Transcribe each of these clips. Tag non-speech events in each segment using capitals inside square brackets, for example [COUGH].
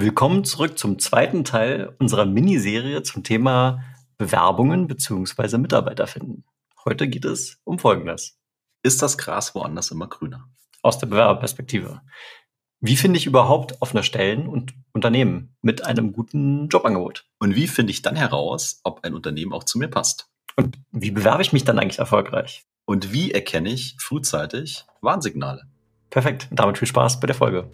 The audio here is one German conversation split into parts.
Willkommen zurück zum zweiten Teil unserer Miniserie zum Thema Bewerbungen bzw. Mitarbeiter finden. Heute geht es um Folgendes. Ist das Gras woanders immer grüner? Aus der Bewerberperspektive. Wie finde ich überhaupt offene Stellen und Unternehmen mit einem guten Jobangebot? Und wie finde ich dann heraus, ob ein Unternehmen auch zu mir passt? Und wie bewerbe ich mich dann eigentlich erfolgreich? Und wie erkenne ich frühzeitig Warnsignale? Perfekt. Damit viel Spaß bei der Folge.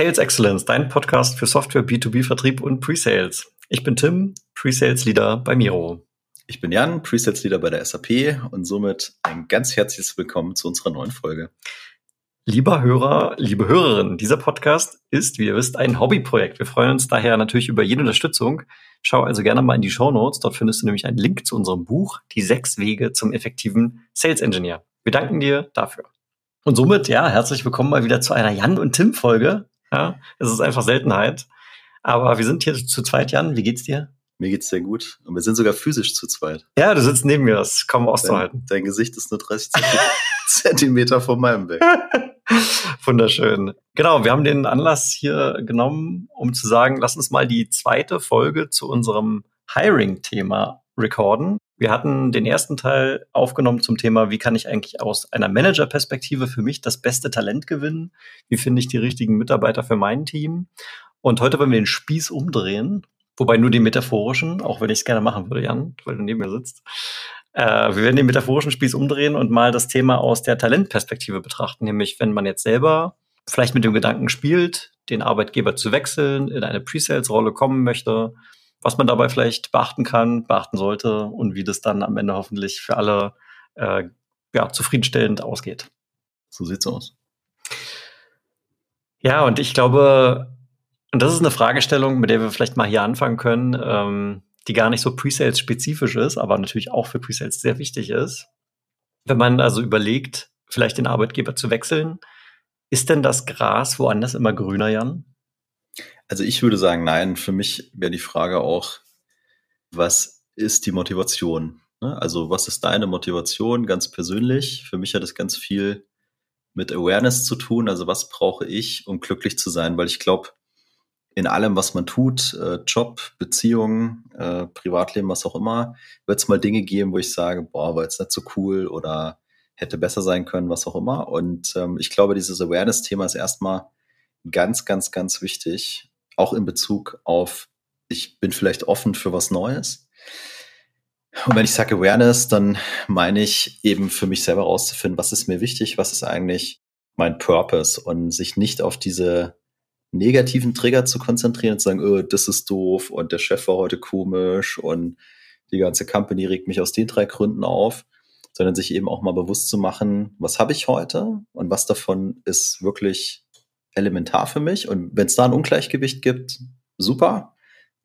Sales Excellence, dein Podcast für Software, B2B-Vertrieb und Pre-Sales. Ich bin Tim, Pre-Sales Leader bei Miro. Ich bin Jan, Pre-Sales Leader bei der SAP und somit ein ganz herzliches Willkommen zu unserer neuen Folge. Lieber Hörer, liebe Hörerin, dieser Podcast ist, wie ihr wisst, ein Hobbyprojekt. Wir freuen uns daher natürlich über jede Unterstützung. Schau also gerne mal in die Show Notes. Dort findest du nämlich einen Link zu unserem Buch, Die sechs Wege zum effektiven Sales Engineer. Wir danken dir dafür. Und somit, ja, herzlich willkommen mal wieder zu einer Jan und Tim Folge. Ja, es ist einfach Seltenheit. Aber wir sind hier zu zweit, Jan. Wie geht's dir? Mir geht's sehr gut. Und wir sind sogar physisch zu zweit. Ja, du sitzt neben mir, das kaum auszuhalten. Dein, dein Gesicht ist nur 30 [LAUGHS] Zentimeter von meinem weg. [LAUGHS] Wunderschön. Genau, wir haben den Anlass hier genommen, um zu sagen, lass uns mal die zweite Folge zu unserem Hiring-Thema recorden. Wir hatten den ersten Teil aufgenommen zum Thema, wie kann ich eigentlich aus einer Manager-Perspektive für mich das beste Talent gewinnen? Wie finde ich die richtigen Mitarbeiter für mein Team? Und heute wollen wir den Spieß umdrehen, wobei nur den metaphorischen, auch wenn ich es gerne machen würde, Jan, weil du neben mir sitzt. Äh, wir werden den metaphorischen Spieß umdrehen und mal das Thema aus der Talentperspektive betrachten, nämlich wenn man jetzt selber vielleicht mit dem Gedanken spielt, den Arbeitgeber zu wechseln, in eine Pre-Sales-Rolle kommen möchte, was man dabei vielleicht beachten kann, beachten sollte und wie das dann am Ende hoffentlich für alle äh, ja, zufriedenstellend ausgeht. So sieht's aus. Ja, und ich glaube, und das ist eine Fragestellung, mit der wir vielleicht mal hier anfangen können, ähm, die gar nicht so Pre-Sales-spezifisch ist, aber natürlich auch für Pre-Sales sehr wichtig ist. Wenn man also überlegt, vielleicht den Arbeitgeber zu wechseln, ist denn das Gras woanders immer grüner, Jan? Also ich würde sagen, nein. Für mich wäre die Frage auch, was ist die Motivation? Ne? Also was ist deine Motivation ganz persönlich? Für mich hat es ganz viel mit Awareness zu tun. Also was brauche ich, um glücklich zu sein? Weil ich glaube, in allem, was man tut, äh, Job, Beziehungen, äh, Privatleben, was auch immer, wird es mal Dinge geben, wo ich sage, boah, war jetzt nicht so cool oder hätte besser sein können, was auch immer. Und ähm, ich glaube, dieses Awareness-Thema ist erstmal ganz, ganz, ganz wichtig, auch in Bezug auf, ich bin vielleicht offen für was Neues. Und wenn ich sage Awareness, dann meine ich eben für mich selber rauszufinden, was ist mir wichtig, was ist eigentlich mein Purpose und sich nicht auf diese negativen Trigger zu konzentrieren und zu sagen, oh, das ist doof und der Chef war heute komisch und die ganze Company regt mich aus den drei Gründen auf, sondern sich eben auch mal bewusst zu machen, was habe ich heute und was davon ist wirklich elementar für mich. Und wenn es da ein Ungleichgewicht gibt, super,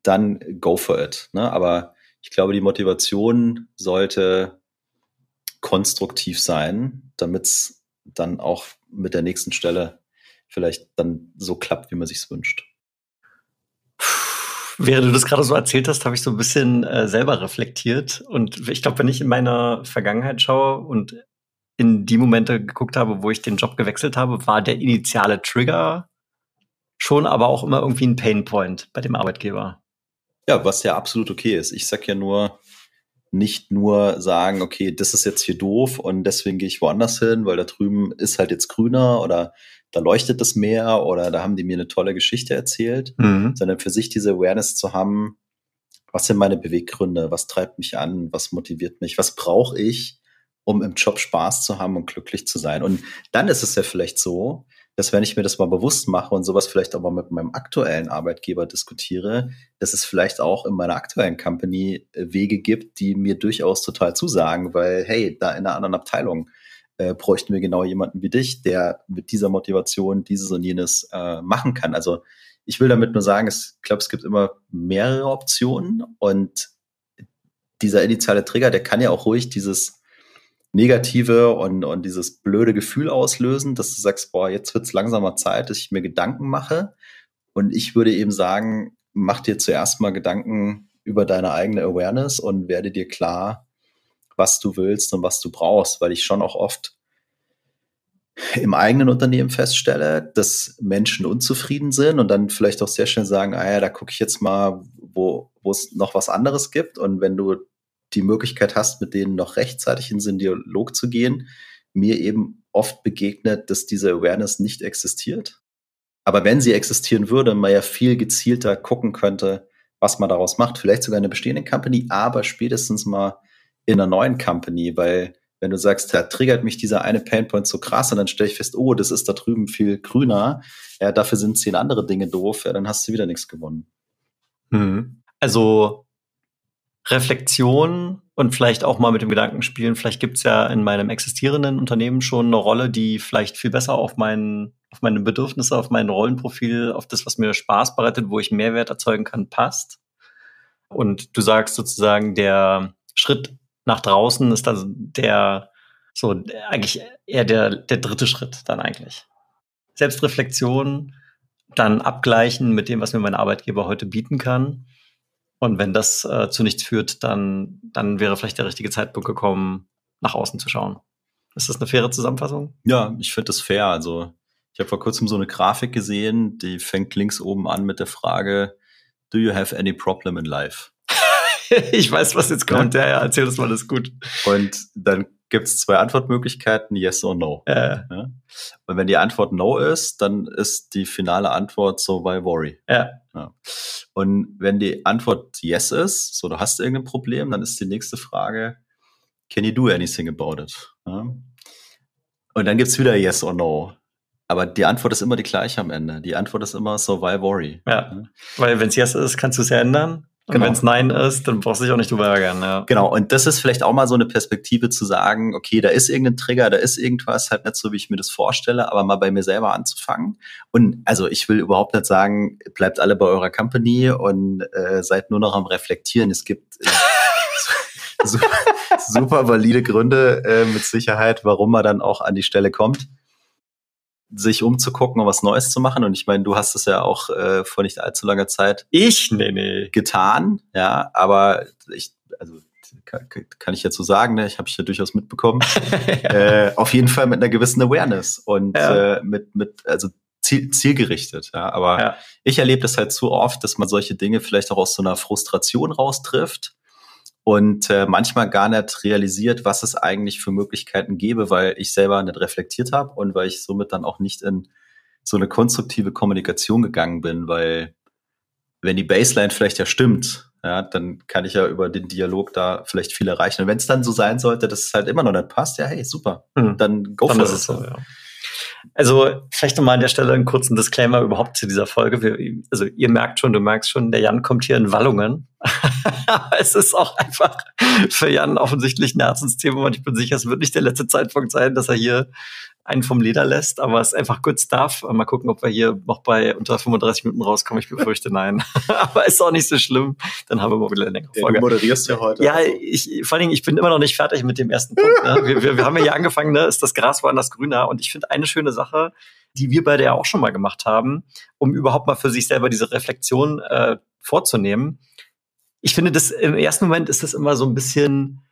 dann go for it. Ne? Aber ich glaube, die Motivation sollte konstruktiv sein, damit es dann auch mit der nächsten Stelle vielleicht dann so klappt, wie man sich wünscht. Während du das gerade so erzählt hast, habe ich so ein bisschen äh, selber reflektiert. Und ich glaube, wenn ich in meiner Vergangenheit schaue und in die Momente geguckt habe, wo ich den Job gewechselt habe, war der initiale Trigger schon aber auch immer irgendwie ein Painpoint bei dem Arbeitgeber. Ja, was ja absolut okay ist. Ich sag ja nur, nicht nur sagen, okay, das ist jetzt hier doof und deswegen gehe ich woanders hin, weil da drüben ist halt jetzt grüner oder da leuchtet das Meer oder da haben die mir eine tolle Geschichte erzählt, mhm. sondern für sich diese Awareness zu haben, was sind meine Beweggründe, was treibt mich an, was motiviert mich, was brauche ich, um im Job Spaß zu haben und glücklich zu sein. Und dann ist es ja vielleicht so, dass wenn ich mir das mal bewusst mache und sowas vielleicht auch mal mit meinem aktuellen Arbeitgeber diskutiere, dass es vielleicht auch in meiner aktuellen Company äh, Wege gibt, die mir durchaus total zusagen, weil hey, da in einer anderen Abteilung äh, bräuchten wir genau jemanden wie dich, der mit dieser Motivation dieses und jenes äh, machen kann. Also ich will damit nur sagen, ich glaube, es gibt immer mehrere Optionen und dieser initiale Trigger, der kann ja auch ruhig dieses Negative und, und dieses blöde Gefühl auslösen, dass du sagst, boah, jetzt wird's langsamer Zeit, dass ich mir Gedanken mache. Und ich würde eben sagen, mach dir zuerst mal Gedanken über deine eigene Awareness und werde dir klar, was du willst und was du brauchst, weil ich schon auch oft im eigenen Unternehmen feststelle, dass Menschen unzufrieden sind und dann vielleicht auch sehr schnell sagen, ah ja, da gucke ich jetzt mal, wo es noch was anderes gibt. Und wenn du die Möglichkeit hast, mit denen noch rechtzeitig in den Dialog zu gehen, mir eben oft begegnet, dass diese Awareness nicht existiert. Aber wenn sie existieren würde, man ja viel gezielter gucken könnte, was man daraus macht. Vielleicht sogar in einer bestehenden Company, aber spätestens mal in einer neuen Company, weil wenn du sagst, da triggert mich dieser eine Painpoint so krass und dann stelle ich fest, oh, das ist da drüben viel grüner, ja, dafür sind zehn andere Dinge doof, ja, dann hast du wieder nichts gewonnen. Mhm. Also Reflexion und vielleicht auch mal mit dem Gedanken spielen, vielleicht gibt's ja in meinem existierenden Unternehmen schon eine Rolle, die vielleicht viel besser auf, mein, auf meine Bedürfnisse, auf mein Rollenprofil, auf das, was mir Spaß bereitet, wo ich Mehrwert erzeugen kann, passt. Und du sagst sozusagen, der Schritt nach draußen ist dann der, so eigentlich eher der, der dritte Schritt dann eigentlich. Selbstreflexion, dann abgleichen mit dem, was mir mein Arbeitgeber heute bieten kann. Und wenn das äh, zu nichts führt, dann, dann wäre vielleicht der richtige Zeitpunkt gekommen, nach außen zu schauen. Ist das eine faire Zusammenfassung? Ja, ich finde das fair. Also ich habe vor kurzem so eine Grafik gesehen, die fängt links oben an mit der Frage, Do you have any problem in life? [LAUGHS] ich weiß, was jetzt kommt. Ja, ja, erzähl das mal, das ist gut. Und dann gibt es zwei Antwortmöglichkeiten, yes or no. Äh. Ja? Und wenn die Antwort no ist, dann ist die finale Antwort so why worry. Ja. ja. Und wenn die Antwort yes ist, so du hast irgendein Problem, dann ist die nächste Frage, can you do anything about it? Ja? Und dann gibt's wieder yes or no. Aber die Antwort ist immer die gleiche am Ende. Die Antwort ist immer so why worry. Ja. Weil wenn es yes ist, kannst du es ja ändern. Und genau. wenn es Nein ist, dann brauchst du dich auch nicht drüber ärgern. Ja. Genau, und das ist vielleicht auch mal so eine Perspektive zu sagen, okay, da ist irgendein Trigger, da ist irgendwas, halt nicht so, wie ich mir das vorstelle, aber mal bei mir selber anzufangen. Und also ich will überhaupt nicht sagen, bleibt alle bei eurer Company und äh, seid nur noch am Reflektieren. Es gibt äh, [LAUGHS] super, [LAUGHS] super valide Gründe äh, mit Sicherheit, warum man dann auch an die Stelle kommt sich umzugucken und was Neues zu machen. Und ich meine, du hast es ja auch äh, vor nicht allzu langer Zeit ich nee, nee. getan, ja, aber ich, also kann, kann ich jetzt so sagen, ne? ich habe ich ja durchaus mitbekommen. ja. [LAUGHS] äh, auf jeden Fall mit einer gewissen Awareness und ja. äh, mit, mit, also ziel, zielgerichtet, ja. Aber ja. ich erlebe das halt zu oft, dass man solche Dinge vielleicht auch aus so einer Frustration raustrifft und äh, manchmal gar nicht realisiert, was es eigentlich für Möglichkeiten gäbe, weil ich selber nicht reflektiert habe und weil ich somit dann auch nicht in so eine konstruktive Kommunikation gegangen bin, weil wenn die Baseline vielleicht ja stimmt, ja, dann kann ich ja über den Dialog da vielleicht viel erreichen. Und wenn es dann so sein sollte, dass es halt immer noch nicht passt, ja, hey, super, mhm. dann go dann for it. So, ja. Also vielleicht nochmal an der Stelle einen kurzen Disclaimer überhaupt zu dieser Folge. Wir, also ihr merkt schon, du merkst schon, der Jan kommt hier in Wallungen. [LAUGHS] es ist auch einfach für Jan offensichtlich ein Herzensthema und ich bin sicher, es wird nicht der letzte Zeitpunkt sein, dass er hier einen vom Leder lässt, aber es ist einfach good stuff. Mal gucken, ob wir hier noch bei unter 35 Minuten rauskommen. Ich befürchte nein. [LAUGHS] aber ist auch nicht so schlimm. Dann haben wir mal wieder eine längere Folge. Ja, du moderierst ja heute. Ja, ich, vor allen Dingen, ich bin immer noch nicht fertig mit dem ersten Punkt. Ne? Wir, wir, wir haben ja hier angefangen, ne? ist das Gras woanders grüner. Und ich finde eine schöne Sache, die wir beide ja auch schon mal gemacht haben, um überhaupt mal für sich selber diese Reflexion äh, vorzunehmen. Ich finde, das im ersten Moment ist das immer so ein bisschen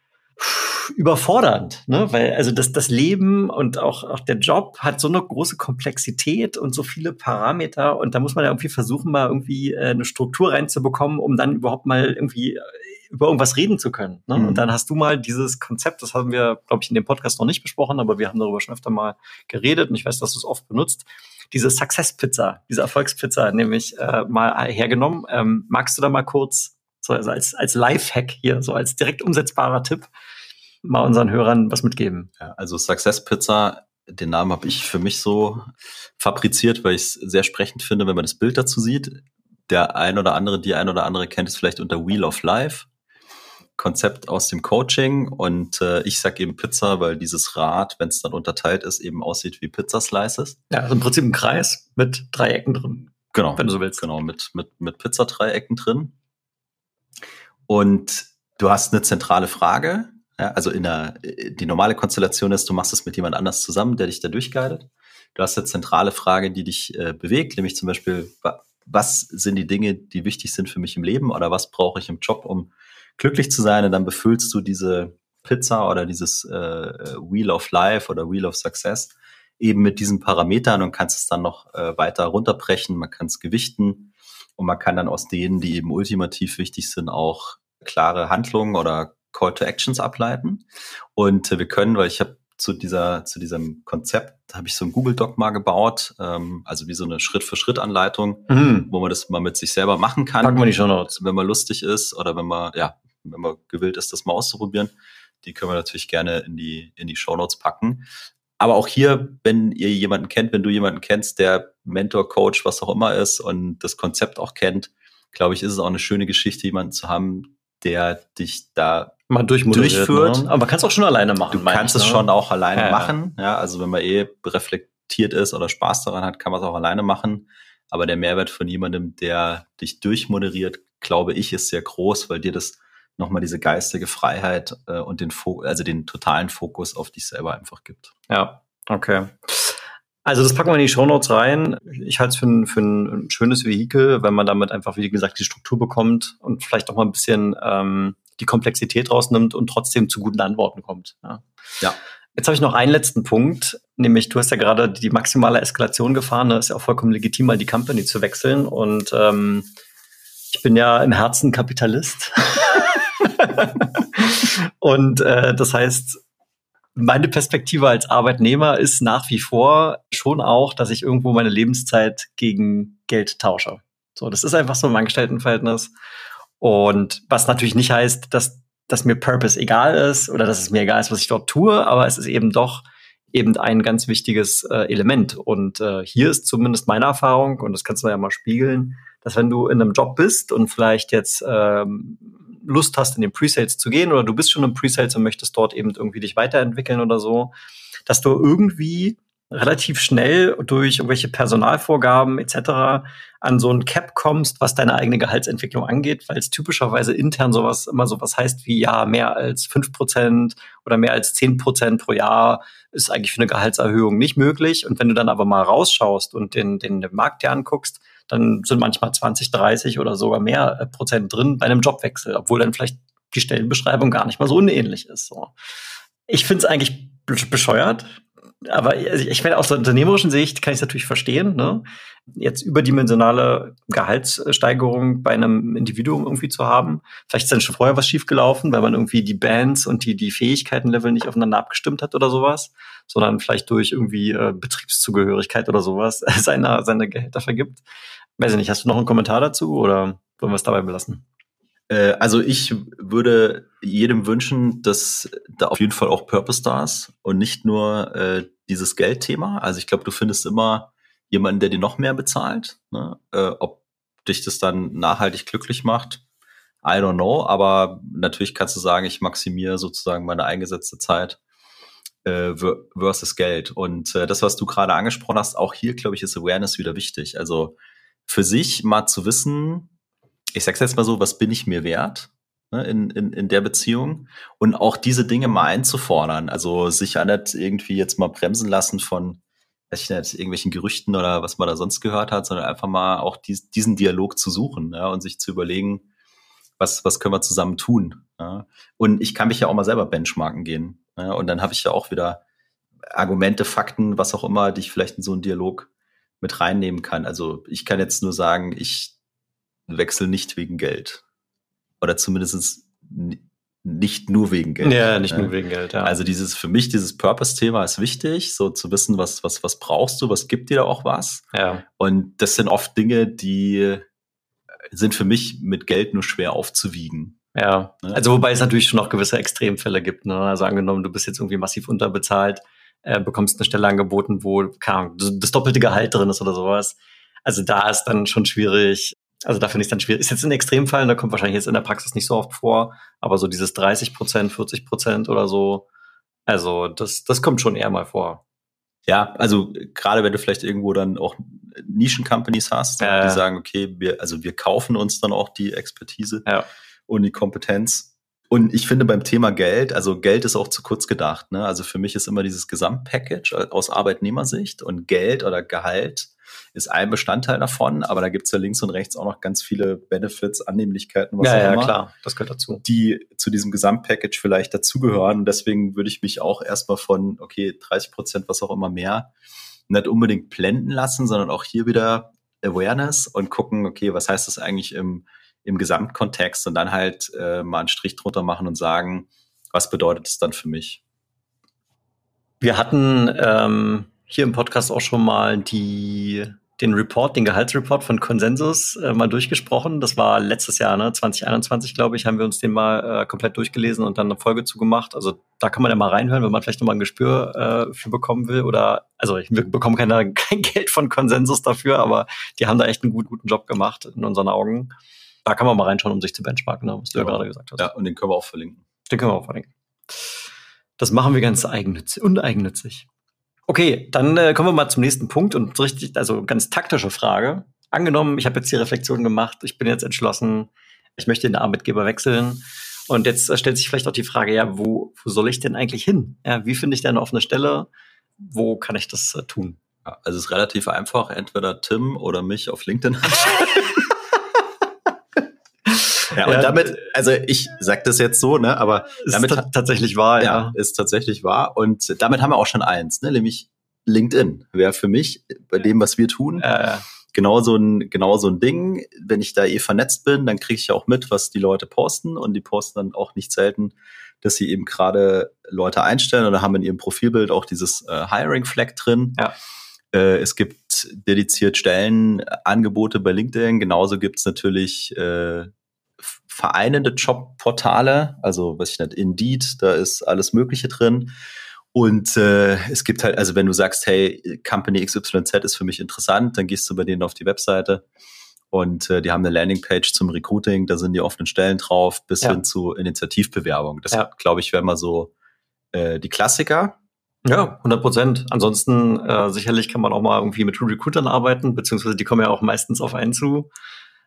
überfordernd, ne? Weil also das, das Leben und auch, auch der Job hat so eine große Komplexität und so viele Parameter und da muss man ja irgendwie versuchen, mal irgendwie äh, eine Struktur reinzubekommen, um dann überhaupt mal irgendwie äh, über irgendwas reden zu können. Ne? Mhm. Und dann hast du mal dieses Konzept, das haben wir, glaube ich, in dem Podcast noch nicht besprochen, aber wir haben darüber schon öfter mal geredet und ich weiß, dass du es oft benutzt. Diese Success-Pizza, diese Erfolgspizza, nämlich äh, mal hergenommen. Ähm, magst du da mal kurz, so also als, als Live-Hack hier, so als direkt umsetzbarer Tipp, mal unseren Hörern was mitgeben. Ja, also Success Pizza, den Namen habe ich für mich so fabriziert, weil ich es sehr sprechend finde, wenn man das Bild dazu sieht. Der ein oder andere, die ein oder andere kennt es vielleicht unter Wheel of Life. Konzept aus dem Coaching und äh, ich sag eben Pizza, weil dieses Rad, wenn es dann unterteilt ist, eben aussieht wie Pizza Slices. Ja, also im Prinzip ein Kreis mit Dreiecken drin. Genau. Wenn du so willst. Genau, mit, mit, mit Pizzadreiecken drin. Und du hast eine zentrale Frage, Ja, also in der, die normale Konstellation ist, du machst es mit jemand anders zusammen, der dich da durchguidet. Du hast eine zentrale Frage, die dich äh, bewegt, nämlich zum Beispiel, was sind die Dinge, die wichtig sind für mich im Leben oder was brauche ich im Job, um glücklich zu sein? Und dann befüllst du diese Pizza oder dieses äh, Wheel of Life oder Wheel of Success eben mit diesen Parametern und kannst es dann noch äh, weiter runterbrechen. Man kann es gewichten und man kann dann aus denen, die eben ultimativ wichtig sind, auch klare Handlungen oder Call to Actions ableiten. Und äh, wir können, weil ich habe zu dieser zu diesem Konzept habe ich so ein Google Doc mal gebaut, ähm, also wie so eine Schritt für Schritt Anleitung, mhm. wo man das mal mit sich selber machen kann. Packen wir die schon Notes. Wenn man lustig ist oder wenn man ja, wenn man gewillt ist, das mal auszuprobieren, die können wir natürlich gerne in die in die Show Notes packen. Aber auch hier, wenn ihr jemanden kennt, wenn du jemanden kennst, der Mentor, Coach, was auch immer ist und das Konzept auch kennt, glaube ich, ist es auch eine schöne Geschichte, jemanden zu haben, der dich da mal durchführt. Ne? Aber man kann es auch schon alleine machen. Du kannst ich, es ne? schon auch alleine ja, machen. Ja, also wenn man eh reflektiert ist oder Spaß daran hat, kann man es auch alleine machen. Aber der Mehrwert von jemandem, der dich durchmoderiert, glaube ich, ist sehr groß, weil dir das nochmal diese geistige Freiheit äh, und den Fo also den totalen Fokus auf dich selber einfach gibt. Ja, okay. Also das packen wir in die Shownotes rein. Ich halte es für ein, für ein schönes Vehikel, wenn man damit einfach, wie gesagt, die Struktur bekommt und vielleicht auch mal ein bisschen ähm, die Komplexität rausnimmt und trotzdem zu guten Antworten kommt. Ja. ja. Jetzt habe ich noch einen letzten Punkt, nämlich du hast ja gerade die maximale Eskalation gefahren. Da ist ja auch vollkommen legitim, mal die Company zu wechseln. Und ähm, ich bin ja im Herzen Kapitalist. [LAUGHS] [LAUGHS] und äh, das heißt, meine Perspektive als Arbeitnehmer ist nach wie vor schon auch, dass ich irgendwo meine Lebenszeit gegen Geld tausche. So, das ist einfach so ein Angestelltenverhältnis. Und was natürlich nicht heißt, dass, dass mir Purpose egal ist oder dass es mir egal ist, was ich dort tue, aber es ist eben doch eben ein ganz wichtiges äh, Element. Und äh, hier ist zumindest meine Erfahrung, und das kannst du ja mal spiegeln, dass wenn du in einem Job bist und vielleicht jetzt ähm, Lust hast, in den Presales zu gehen oder du bist schon im Presales und möchtest dort eben irgendwie dich weiterentwickeln oder so, dass du irgendwie relativ schnell durch irgendwelche Personalvorgaben etc. an so ein Cap kommst, was deine eigene Gehaltsentwicklung angeht, weil es typischerweise intern sowas immer sowas heißt wie ja, mehr als fünf Prozent oder mehr als zehn Prozent pro Jahr ist eigentlich für eine Gehaltserhöhung nicht möglich. Und wenn du dann aber mal rausschaust und den, den, den Markt dir anguckst, dann sind manchmal 20, 30 oder sogar mehr äh, Prozent drin bei einem Jobwechsel, obwohl dann vielleicht die Stellenbeschreibung gar nicht mal so unähnlich ist. So. Ich finde es eigentlich bescheuert, aber also ich meine, aus der unternehmerischen Sicht kann ich es natürlich verstehen, ne? jetzt überdimensionale Gehaltssteigerung bei einem Individuum irgendwie zu haben. Vielleicht ist dann schon vorher was schiefgelaufen, weil man irgendwie die Bands und die, die Fähigkeitenlevel nicht aufeinander abgestimmt hat oder sowas, sondern vielleicht durch irgendwie äh, Betriebszugehörigkeit oder sowas [LAUGHS] seine, seine Gehälter vergibt. Weiß ich nicht, hast du noch einen Kommentar dazu oder wollen wir es dabei belassen? Äh, also ich würde jedem wünschen, dass da auf jeden Fall auch Purpose da ist und nicht nur äh, dieses Geldthema. Also ich glaube, du findest immer jemanden, der dir noch mehr bezahlt. Ne? Äh, ob dich das dann nachhaltig glücklich macht, I don't know. Aber natürlich kannst du sagen, ich maximiere sozusagen meine eingesetzte Zeit äh, versus Geld. Und äh, das, was du gerade angesprochen hast, auch hier, glaube ich, ist Awareness wieder wichtig. Also für sich mal zu wissen, ich sag's jetzt mal so, was bin ich mir wert? Ne, in, in, in der Beziehung und auch diese Dinge mal einzufordern. Also sich ja nicht irgendwie jetzt mal bremsen lassen von, weiß ich nicht, irgendwelchen Gerüchten oder was man da sonst gehört hat, sondern einfach mal auch dies, diesen Dialog zu suchen ja, und sich zu überlegen, was, was können wir zusammen tun. Ja. Und ich kann mich ja auch mal selber benchmarken gehen. Ja, und dann habe ich ja auch wieder Argumente, Fakten, was auch immer, die ich vielleicht in so einen Dialog mit reinnehmen kann. Also ich kann jetzt nur sagen, ich wechsle nicht wegen Geld. Oder zumindest nicht nur wegen Geld. Ja, nicht nur wegen Geld, ja. Also dieses, für mich, dieses Purpose-Thema ist wichtig, so zu wissen, was, was, was brauchst du, was gibt dir da auch was. Ja. Und das sind oft Dinge, die sind für mich mit Geld nur schwer aufzuwiegen. Ja, ne? also wobei es natürlich schon noch gewisse Extremfälle gibt. Ne? Also angenommen, du bist jetzt irgendwie massiv unterbezahlt, äh, bekommst eine Stelle angeboten, wo keine Ahnung, das doppelte Gehalt drin ist oder sowas. Also da ist dann schon schwierig, also da finde ich es dann schwierig. Ist jetzt ein Extremfall, da kommt wahrscheinlich jetzt in der Praxis nicht so oft vor, aber so dieses 30 Prozent, 40 Prozent oder so, also das, das kommt schon eher mal vor. Ja, also gerade wenn du vielleicht irgendwo dann auch Nischen-Companies hast, äh, die sagen, okay, wir, also wir kaufen uns dann auch die Expertise ja. und die Kompetenz. Und ich finde beim Thema Geld, also Geld ist auch zu kurz gedacht. Ne? Also für mich ist immer dieses Gesamtpackage aus Arbeitnehmersicht und Geld oder Gehalt ist ein Bestandteil davon, aber da gibt's ja links und rechts auch noch ganz viele Benefits, Annehmlichkeiten, was ja, auch ja, immer, klar, das gehört dazu. Die zu diesem Gesamtpackage vielleicht dazugehören. Und deswegen würde ich mich auch erstmal von, okay, 30 Prozent, was auch immer mehr, nicht unbedingt blenden lassen, sondern auch hier wieder Awareness und gucken, okay, was heißt das eigentlich im im Gesamtkontext und dann halt äh, mal einen Strich drunter machen und sagen, was bedeutet es dann für mich? Wir hatten ähm, hier im Podcast auch schon mal die, den Report, den Gehaltsreport von Consensus äh, mal durchgesprochen. Das war letztes Jahr, ne? 2021, glaube ich, haben wir uns den mal äh, komplett durchgelesen und dann eine Folge zugemacht. Also da kann man ja mal reinhören, wenn man vielleicht nochmal ein Gespür äh, für bekommen will. Oder also ich bekomme keine, [LAUGHS] kein Geld von Consensus dafür, aber die haben da echt einen gut, guten Job gemacht in unseren Augen. Da kann man mal reinschauen, um sich zu benchmarken, ne, was du ja, ja gerade gesagt hast. Ja, und den können wir auch verlinken. Den können wir auch verlinken. Das machen wir ganz eigennützig, uneigennützig. Okay, dann äh, kommen wir mal zum nächsten Punkt und richtig, also ganz taktische Frage. Angenommen, ich habe jetzt die Reflexion gemacht, ich bin jetzt entschlossen, ich möchte den Arbeitgeber wechseln. Und jetzt äh, stellt sich vielleicht auch die Frage, ja, wo, wo soll ich denn eigentlich hin? Ja, wie finde ich denn auf eine Stelle? Wo kann ich das äh, tun? Ja, also es ist relativ einfach, entweder Tim oder mich auf LinkedIn anschreiben. [LAUGHS] Ja, und damit, also ich sag das jetzt so, ne, aber damit ist tatsächlich wahr, ja, ja, ist tatsächlich wahr. Und damit haben wir auch schon eins, ne, nämlich LinkedIn wäre für mich bei dem, was wir tun, äh. genau so ein genau so ein Ding. Wenn ich da eh vernetzt bin, dann kriege ich auch mit, was die Leute posten und die posten dann auch nicht selten, dass sie eben gerade Leute einstellen oder haben in ihrem Profilbild auch dieses äh, Hiring Flag drin. Ja. Äh, es gibt dediziert Stellenangebote bei LinkedIn. Genauso gibt's natürlich äh, vereinende Jobportale, also was ich nicht, Indeed, da ist alles Mögliche drin. Und äh, es gibt halt, also wenn du sagst, hey, Company XYZ ist für mich interessant, dann gehst du bei denen auf die Webseite und äh, die haben eine Landingpage zum Recruiting, da sind die offenen Stellen drauf, bis ja. hin zu Initiativbewerbung. Das, ja. glaube ich, wäre mal so äh, die Klassiker. Ja, 100 Prozent. Ansonsten äh, sicherlich kann man auch mal irgendwie mit Recruitern arbeiten, beziehungsweise die kommen ja auch meistens auf einen zu.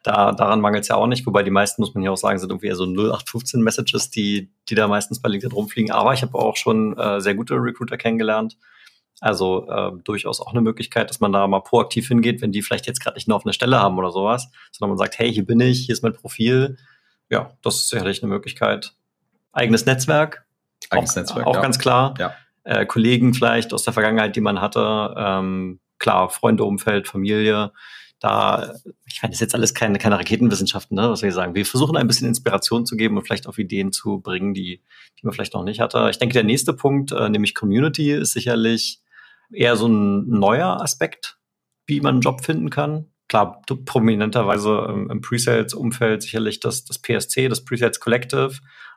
Da, daran mangelt es ja auch nicht, wobei die meisten, muss man ja auch sagen, sind irgendwie eher so 0815 Messages, die, die da meistens bei LinkedIn rumfliegen. Aber ich habe auch schon äh, sehr gute Recruiter kennengelernt. Also äh, durchaus auch eine Möglichkeit, dass man da mal proaktiv hingeht, wenn die vielleicht jetzt gerade nicht eine offene Stelle haben oder sowas, sondern man sagt, hey, hier bin ich, hier ist mein Profil. Ja, das ist sicherlich eine Möglichkeit. Eigenes Netzwerk. Eigenes auch, Netzwerk. Auch ja. ganz klar. Ja. Äh, Kollegen vielleicht aus der Vergangenheit, die man hatte. Ähm, klar, Freunde, Umfeld, Familie da, ich meine, das ist jetzt alles keine, keine Raketenwissenschaften, ne, was wir sagen. Wir versuchen ein bisschen Inspiration zu geben und vielleicht auf Ideen zu bringen, die, die man vielleicht noch nicht hatte. Ich denke, der nächste Punkt, äh, nämlich Community, ist sicherlich eher so ein neuer Aspekt, wie man einen Job finden kann. Klar, prominenterweise ähm, im Pre-Sales-Umfeld sicherlich das, das PSC, das Pre-Sales Collective.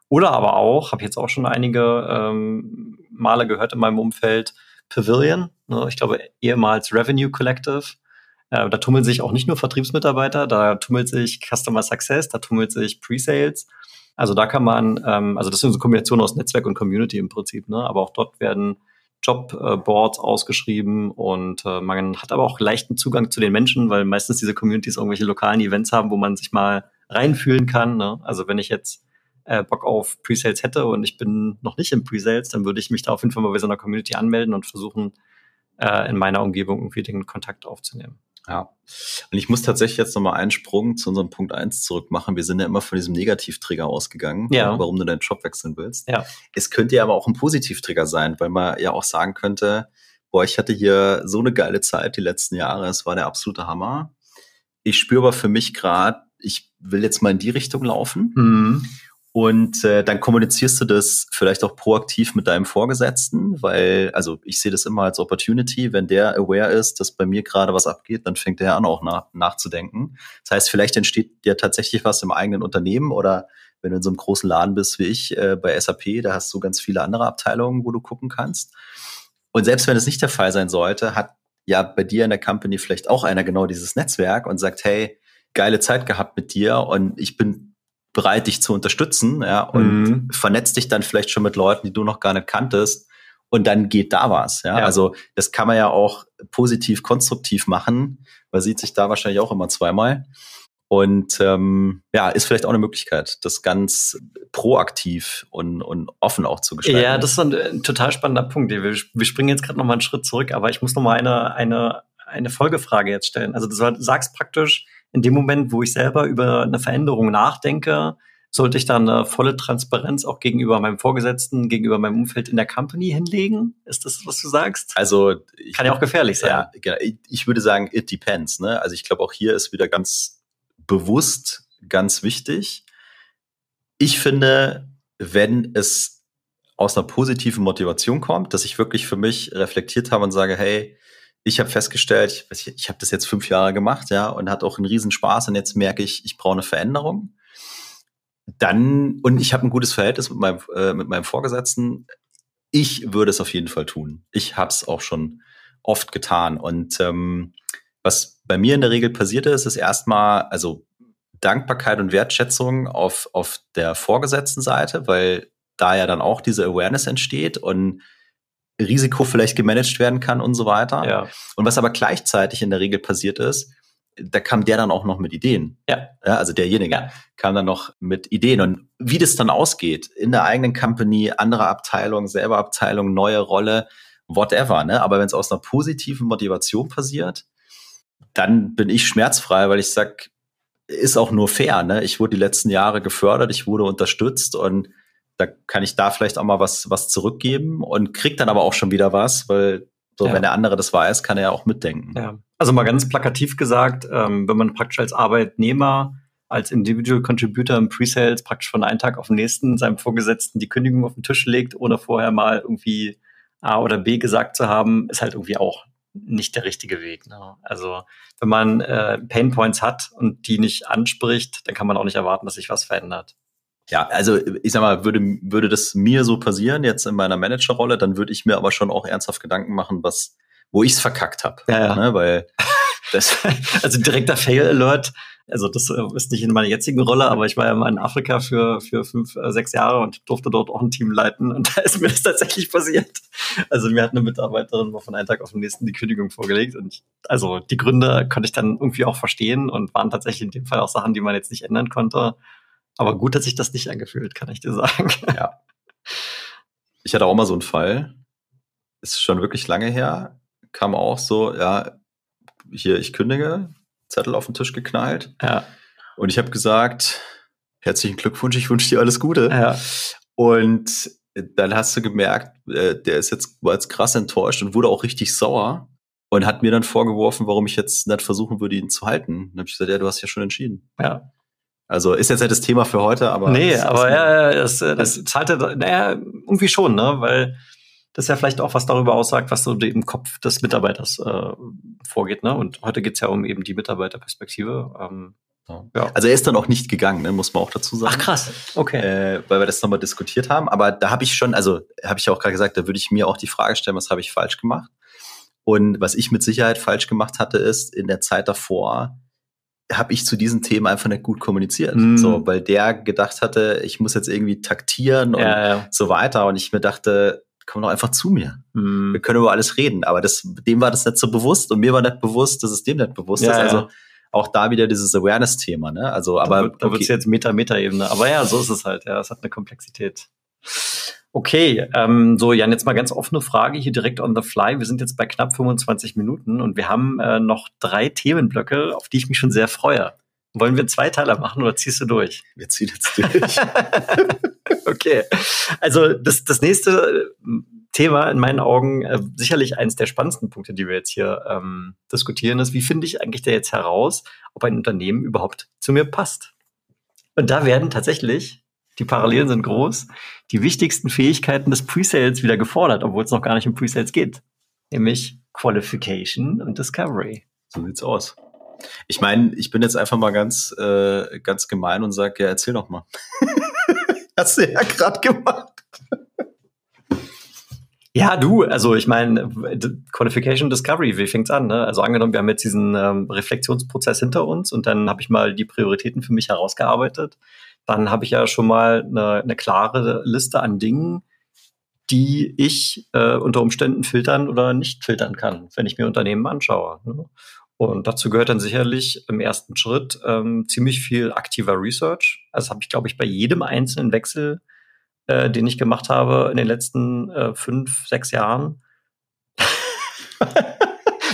Oder aber auch, habe jetzt auch schon einige ähm, Male gehört in meinem Umfeld, Pavilion, ne, ich glaube ehemals Revenue Collective äh, da tummeln sich auch nicht nur Vertriebsmitarbeiter, da tummelt sich Customer Success, da tummelt sich Pre-Sales. Also da kann man, ähm, also das ist eine Kombination aus Netzwerk und Community im Prinzip, ne? aber auch dort werden Jobboards äh, ausgeschrieben und äh, man hat aber auch leichten Zugang zu den Menschen, weil meistens diese Communities irgendwelche lokalen Events haben, wo man sich mal reinfühlen kann. Ne? Also wenn ich jetzt äh, Bock auf Pre-Sales hätte und ich bin noch nicht im Pre-Sales, dann würde ich mich da auf jeden Fall mal bei so einer Community anmelden und versuchen, äh, in meiner Umgebung irgendwie den Kontakt aufzunehmen. Ja. Und ich muss tatsächlich jetzt nochmal einen Sprung zu unserem Punkt eins zurück machen. Wir sind ja immer von diesem Negativtrigger ausgegangen, ja. warum du deinen Job wechseln willst. Ja. Es könnte ja aber auch ein Positivtrigger sein, weil man ja auch sagen könnte, boah, ich hatte hier so eine geile Zeit die letzten Jahre. Es war der absolute Hammer. Ich spüre aber für mich gerade, ich will jetzt mal in die Richtung laufen. Mhm. Und äh, dann kommunizierst du das vielleicht auch proaktiv mit deinem Vorgesetzten, weil, also ich sehe das immer als Opportunity, wenn der aware ist, dass bei mir gerade was abgeht, dann fängt er an auch nach, nachzudenken. Das heißt, vielleicht entsteht ja tatsächlich was im eigenen Unternehmen oder wenn du in so einem großen Laden bist wie ich äh, bei SAP, da hast du ganz viele andere Abteilungen, wo du gucken kannst. Und selbst wenn es nicht der Fall sein sollte, hat ja bei dir in der Company vielleicht auch einer genau dieses Netzwerk und sagt, hey, geile Zeit gehabt mit dir und ich bin bereit, dich zu unterstützen, ja, und mhm. vernetzt dich dann vielleicht schon mit Leuten, die du noch gar nicht kanntest, und dann geht da was, ja? ja. Also das kann man ja auch positiv, konstruktiv machen, man sieht sich da wahrscheinlich auch immer zweimal. Und ähm, ja, ist vielleicht auch eine Möglichkeit, das ganz proaktiv und, und offen auch zu gestalten. Ja, das ist ein, ein total spannender Punkt. Wir, wir springen jetzt gerade noch mal einen Schritt zurück, aber ich muss noch mal eine, eine, eine Folgefrage jetzt stellen. Also du sagst praktisch, in dem Moment, wo ich selber über eine Veränderung nachdenke, sollte ich dann eine volle Transparenz auch gegenüber meinem Vorgesetzten, gegenüber meinem Umfeld in der Company hinlegen? Ist das, was du sagst? Also kann ja auch gefährlich sein. Ja, genau. Ich würde sagen, it depends. Ne? Also ich glaube, auch hier ist wieder ganz bewusst ganz wichtig. Ich finde, wenn es aus einer positiven Motivation kommt, dass ich wirklich für mich reflektiert habe und sage, hey, ich habe festgestellt, ich, ich habe das jetzt fünf Jahre gemacht, ja, und hat auch einen Riesenspaß und jetzt merke ich, ich brauche eine Veränderung dann, und ich habe ein gutes Verhältnis mit meinem, äh, mit meinem Vorgesetzten, ich würde es auf jeden Fall tun. Ich habe es auch schon oft getan. Und ähm, was bei mir in der Regel passiert ist, ist erstmal, also Dankbarkeit und Wertschätzung auf, auf der vorgesetzten Seite, weil da ja dann auch diese Awareness entsteht und Risiko vielleicht gemanagt werden kann und so weiter. Ja. Und was aber gleichzeitig in der Regel passiert ist, da kam der dann auch noch mit Ideen. Ja. ja also derjenige ja. kam dann noch mit Ideen. Und wie das dann ausgeht, in der eigenen Company, andere Abteilung, selber Abteilung, neue Rolle, whatever. Ne? Aber wenn es aus einer positiven Motivation passiert, dann bin ich schmerzfrei, weil ich sag, ist auch nur fair. Ne? Ich wurde die letzten Jahre gefördert, ich wurde unterstützt und da kann ich da vielleicht auch mal was, was zurückgeben und krieg dann aber auch schon wieder was, weil so, ja. wenn der andere das weiß, kann er ja auch mitdenken. Ja. Also mal ganz plakativ gesagt, ähm, wenn man praktisch als Arbeitnehmer, als Individual Contributor im Pre-Sales praktisch von einem Tag auf den nächsten seinem Vorgesetzten die Kündigung auf den Tisch legt, ohne vorher mal irgendwie A oder B gesagt zu haben, ist halt irgendwie auch nicht der richtige Weg. Ne? Also wenn man äh, Pain Points hat und die nicht anspricht, dann kann man auch nicht erwarten, dass sich was verändert. Ja, also ich sag mal, würde, würde das mir so passieren, jetzt in meiner Managerrolle, dann würde ich mir aber schon auch ernsthaft Gedanken machen, was, wo ich es verkackt habe. Ja, ja. Ne? Weil [LAUGHS] das [LAUGHS] also direkter Fail-Alert. Also das äh, ist nicht in meiner jetzigen Rolle, aber ich war ja mal in Afrika für, für fünf, äh, sechs Jahre und durfte dort auch ein Team leiten und [LAUGHS] da ist mir das tatsächlich passiert. Also mir hat eine Mitarbeiterin mal von einem Tag auf den nächsten die Kündigung vorgelegt und ich, also die Gründe konnte ich dann irgendwie auch verstehen und waren tatsächlich in dem Fall auch Sachen, die man jetzt nicht ändern konnte. Aber gut hat sich das nicht angefühlt, kann ich dir sagen. [LAUGHS] Ja. Ich hatte auch mal so einen Fall, ist schon wirklich lange her, kam auch so, ja, hier, ich kündige, Zettel auf den Tisch geknallt. Ja. Und ich habe gesagt, herzlichen Glückwunsch, ich wünsche dir alles Gute. Ja. Und dann hast du gemerkt, äh, der ist jetzt, war jetzt krass enttäuscht und wurde auch richtig sauer und hat mir dann vorgeworfen, warum ich jetzt nicht versuchen würde, ihn zu halten. Dann habe ich gesagt, ja, du hast ja schon entschieden. Ja. Also ist jetzt nicht das Thema für heute, aber. Nee, aber ja, das, das zahlt naja, irgendwie schon, ne? Weil das ja vielleicht auch was darüber aussagt, was so im Kopf des Mitarbeiters äh, vorgeht, ne? Und heute geht's ja um eben die Mitarbeiterperspektive. Ähm, ja. Also er ist dann auch nicht gegangen, ne, muss man auch dazu sagen. Ach krass, okay. Äh, weil wir das nochmal diskutiert haben. Aber da habe ich schon, also habe ich ja auch gerade gesagt, da würde ich mir auch die Frage stellen, was habe ich falsch gemacht? Und was ich mit Sicherheit falsch gemacht hatte, ist in der Zeit davor habe ich zu diesen Themen einfach nicht gut kommuniziert. Mm. So, weil der gedacht hatte, ich muss jetzt irgendwie taktieren und ja, ja. so weiter. Und ich mir dachte, komm doch einfach zu mir. Mm. Wir können über alles reden. Aber das, dem war das nicht so bewusst und mir war nicht bewusst, dass es dem nicht bewusst ja, ist. Also auch da wieder dieses Awareness-Thema, ne? Also, aber. Da, da wird es jetzt Meta-Meta-Ebene. Aber ja, so ist es halt, ja. Es hat eine Komplexität. Okay, ähm, so Jan, jetzt mal ganz offene Frage hier direkt on the fly. Wir sind jetzt bei knapp 25 Minuten und wir haben äh, noch drei Themenblöcke, auf die ich mich schon sehr freue. Wollen wir zwei Teile machen oder ziehst du durch? Wir ziehen jetzt durch. [LAUGHS] okay. Also das, das nächste äh, Thema in meinen Augen äh, sicherlich eines der spannendsten Punkte, die wir jetzt hier ähm, diskutieren, ist, wie finde ich eigentlich da jetzt heraus, ob ein Unternehmen überhaupt zu mir passt? Und da werden tatsächlich die Parallelen sind groß, die wichtigsten Fähigkeiten des Presales wieder gefordert, obwohl es noch gar nicht um Presales geht. Nämlich Qualification und Discovery. So sieht's aus. Ich meine, ich bin jetzt einfach mal ganz, äh, ganz gemein und sage, ja, erzähl doch mal. [LAUGHS] Hast du ja gerade gemacht. Ja, du, also ich meine, Qualification Discovery, wie fängt's an? Ne? Also angenommen, wir haben jetzt diesen ähm, Reflexionsprozess hinter uns und dann habe ich mal die Prioritäten für mich herausgearbeitet dann habe ich ja schon mal eine, eine klare Liste an Dingen, die ich äh, unter Umständen filtern oder nicht filtern kann, wenn ich mir Unternehmen anschaue. Ne? Und dazu gehört dann sicherlich im ersten Schritt ähm, ziemlich viel aktiver Research. Also habe ich, glaube ich, bei jedem einzelnen Wechsel, äh, den ich gemacht habe in den letzten äh, fünf, sechs Jahren. [LAUGHS]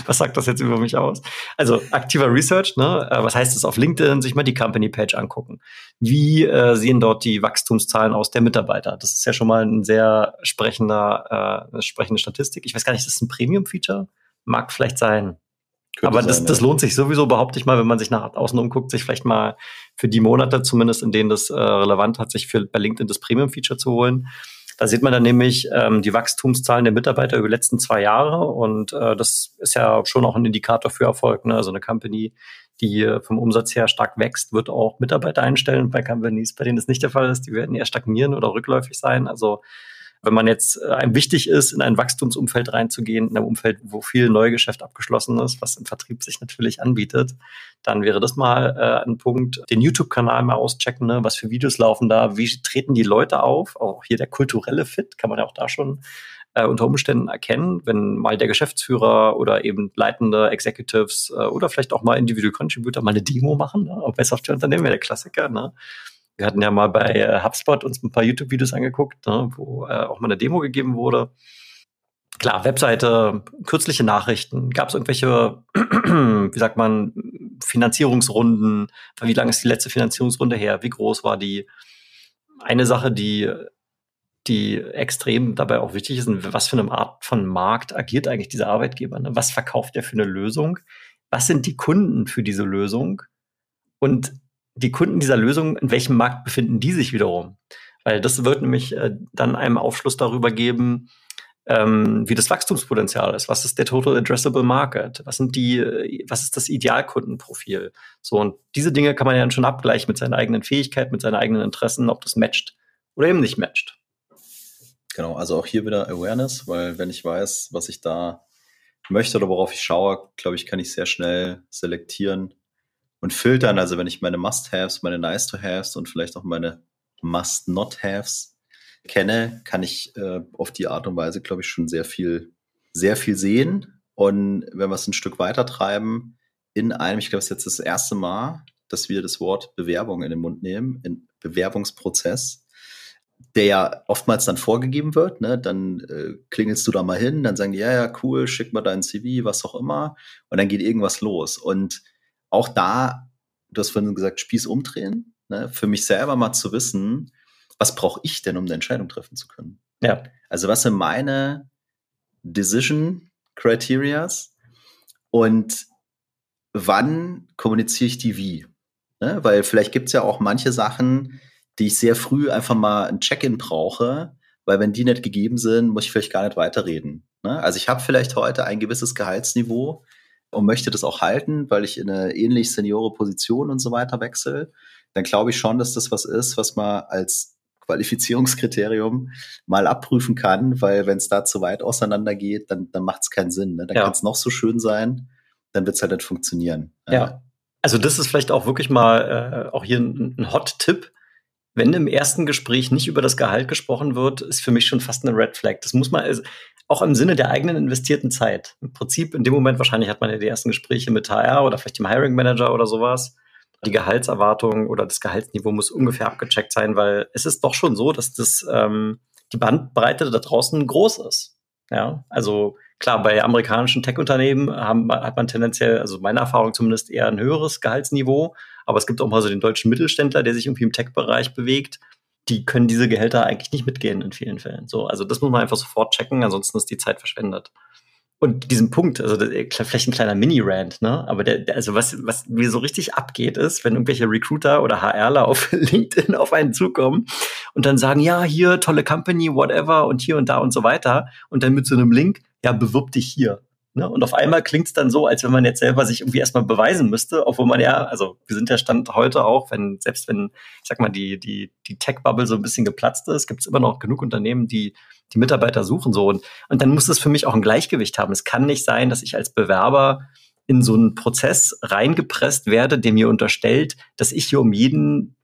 [LAUGHS] was sagt das jetzt über mich aus? Also aktiver Research, ne? Äh, was heißt es auf LinkedIn? Sich mal die Company Page angucken. Wie äh, sehen dort die Wachstumszahlen aus der Mitarbeiter? Das ist ja schon mal ein sehr sprechender, äh, sprechende Statistik. Ich weiß gar nicht, ist das ein Premium-Feature? Mag vielleicht sein. Könnte Aber das, sein, das lohnt sich sowieso, behaupte ich mal, wenn man sich nach außen umguckt, sich vielleicht mal für die Monate zumindest, in denen das äh, relevant hat, sich für bei LinkedIn das Premium-Feature zu holen. Da sieht man dann nämlich ähm, die Wachstumszahlen der Mitarbeiter über die letzten zwei Jahre und äh, das ist ja schon auch ein Indikator für Erfolg. Ne? Also eine Company, die vom Umsatz her stark wächst, wird auch Mitarbeiter einstellen. Bei Companies, bei denen das nicht der Fall ist, die werden eher stagnieren oder rückläufig sein. Also wenn man jetzt äh, einem wichtig ist, in ein Wachstumsumfeld reinzugehen, in einem Umfeld, wo viel Neugeschäft abgeschlossen ist, was im Vertrieb sich natürlich anbietet, dann wäre das mal äh, ein Punkt. Den YouTube-Kanal mal auschecken, ne? was für Videos laufen da, wie treten die Leute auf, auch hier der kulturelle Fit, kann man ja auch da schon äh, unter Umständen erkennen, wenn mal der Geschäftsführer oder eben leitende Executives äh, oder vielleicht auch mal Individual Contributor mal eine Demo machen, ne? bei Softwareunternehmen wäre der Klassiker, ne? Wir hatten ja mal bei äh, HubSpot uns ein paar YouTube-Videos angeguckt, ne, wo äh, auch mal eine Demo gegeben wurde. Klar, Webseite, kürzliche Nachrichten, gab es irgendwelche, [CLEARS THROAT] wie sagt man, Finanzierungsrunden, wie lange ist die letzte Finanzierungsrunde her, wie groß war die? Eine Sache, die, die extrem dabei auch wichtig ist, was für eine Art von Markt agiert eigentlich dieser Arbeitgeber? Ne? Was verkauft er für eine Lösung? Was sind die Kunden für diese Lösung? Und die Kunden dieser Lösung, in welchem Markt befinden die sich wiederum? Weil das wird nämlich äh, dann einem Aufschluss darüber geben, ähm, wie das Wachstumspotenzial ist. Was ist der Total Addressable Market? Was sind die, äh, was ist das Idealkundenprofil? So, und diese Dinge kann man ja dann schon abgleichen mit seinen eigenen Fähigkeiten, mit seinen eigenen Interessen, ob das matcht oder eben nicht matcht. Genau, also auch hier wieder Awareness, weil wenn ich weiß, was ich da möchte oder worauf ich schaue, glaube ich, kann ich sehr schnell selektieren, und filtern. Also wenn ich meine Must-Haves, meine Nice-to-Haves und vielleicht auch meine Must-Not-Haves kenne, kann ich äh, auf die Art und Weise, glaube ich, schon sehr viel, sehr viel sehen. Und wenn wir es ein Stück weiter treiben, in einem, ich glaube, es ist jetzt das erste Mal, dass wir das Wort Bewerbung in den Mund nehmen, in Bewerbungsprozess, der ja oftmals dann vorgegeben wird, ne? dann äh, klingelst du da mal hin, dann sagen die, ja, ja, cool, schick mal dein CV, was auch immer, und dann geht irgendwas los. Und auch da, du hast vorhin gesagt, Spieß umdrehen, ne? für mich selber mal zu wissen, was brauche ich denn, um eine Entscheidung treffen zu können? Ja. Also was sind meine Decision Criterias und wann kommuniziere ich die wie? Ne? Weil vielleicht gibt es ja auch manche Sachen, die ich sehr früh einfach mal ein Check-in brauche, weil wenn die nicht gegeben sind, muss ich vielleicht gar nicht weiterreden. Ne? Also ich habe vielleicht heute ein gewisses Gehaltsniveau, und möchte das auch halten, weil ich in eine ähnlich seniore Position und so weiter wechsle, dann glaube ich schon, dass das was ist, was man als Qualifizierungskriterium mal abprüfen kann, weil wenn es da zu weit auseinander geht, dann, dann macht es keinen Sinn. Ne? Dann ja. kann es noch so schön sein, dann wird es halt nicht funktionieren. Ja. Also das ist vielleicht auch wirklich mal äh, auch hier ein, ein Hot-Tipp. Wenn im ersten Gespräch nicht über das Gehalt gesprochen wird, ist für mich schon fast eine Red Flag. Das muss man, also, auch im Sinne der eigenen investierten Zeit. Im Prinzip, in dem Moment wahrscheinlich hat man ja die ersten Gespräche mit HR oder vielleicht dem Hiring Manager oder sowas. Die Gehaltserwartung oder das Gehaltsniveau muss ungefähr abgecheckt sein, weil es ist doch schon so, dass das ähm, die Bandbreite da draußen groß ist. Ja, also klar, bei amerikanischen Tech-Unternehmen hat man tendenziell, also meine Erfahrung zumindest, eher ein höheres Gehaltsniveau. Aber es gibt auch mal so den deutschen Mittelständler, der sich irgendwie im Tech-Bereich bewegt die können diese Gehälter eigentlich nicht mitgehen in vielen Fällen. So, also das muss man einfach sofort checken, ansonsten ist die Zeit verschwendet. Und diesen Punkt, also das, vielleicht ein kleiner Mini-Rant, ne? Aber der, der, also was, was mir so richtig abgeht, ist, wenn irgendwelche Recruiter oder HRler auf [LAUGHS] LinkedIn auf einen zukommen und dann sagen, ja, hier, tolle Company, whatever, und hier und da und so weiter, und dann mit so einem Link, ja, bewirb dich hier. Ne? Und auf einmal klingt es dann so, als wenn man jetzt selber sich irgendwie erstmal beweisen müsste, obwohl man ja, also wir sind ja Stand heute auch, wenn, selbst wenn, ich sag mal, die, die, die Tech-Bubble so ein bisschen geplatzt ist, gibt es immer noch genug Unternehmen, die die Mitarbeiter suchen so. Und, und dann muss es für mich auch ein Gleichgewicht haben. Es kann nicht sein, dass ich als Bewerber in so einen Prozess reingepresst werde, der mir unterstellt, dass ich hier um jeden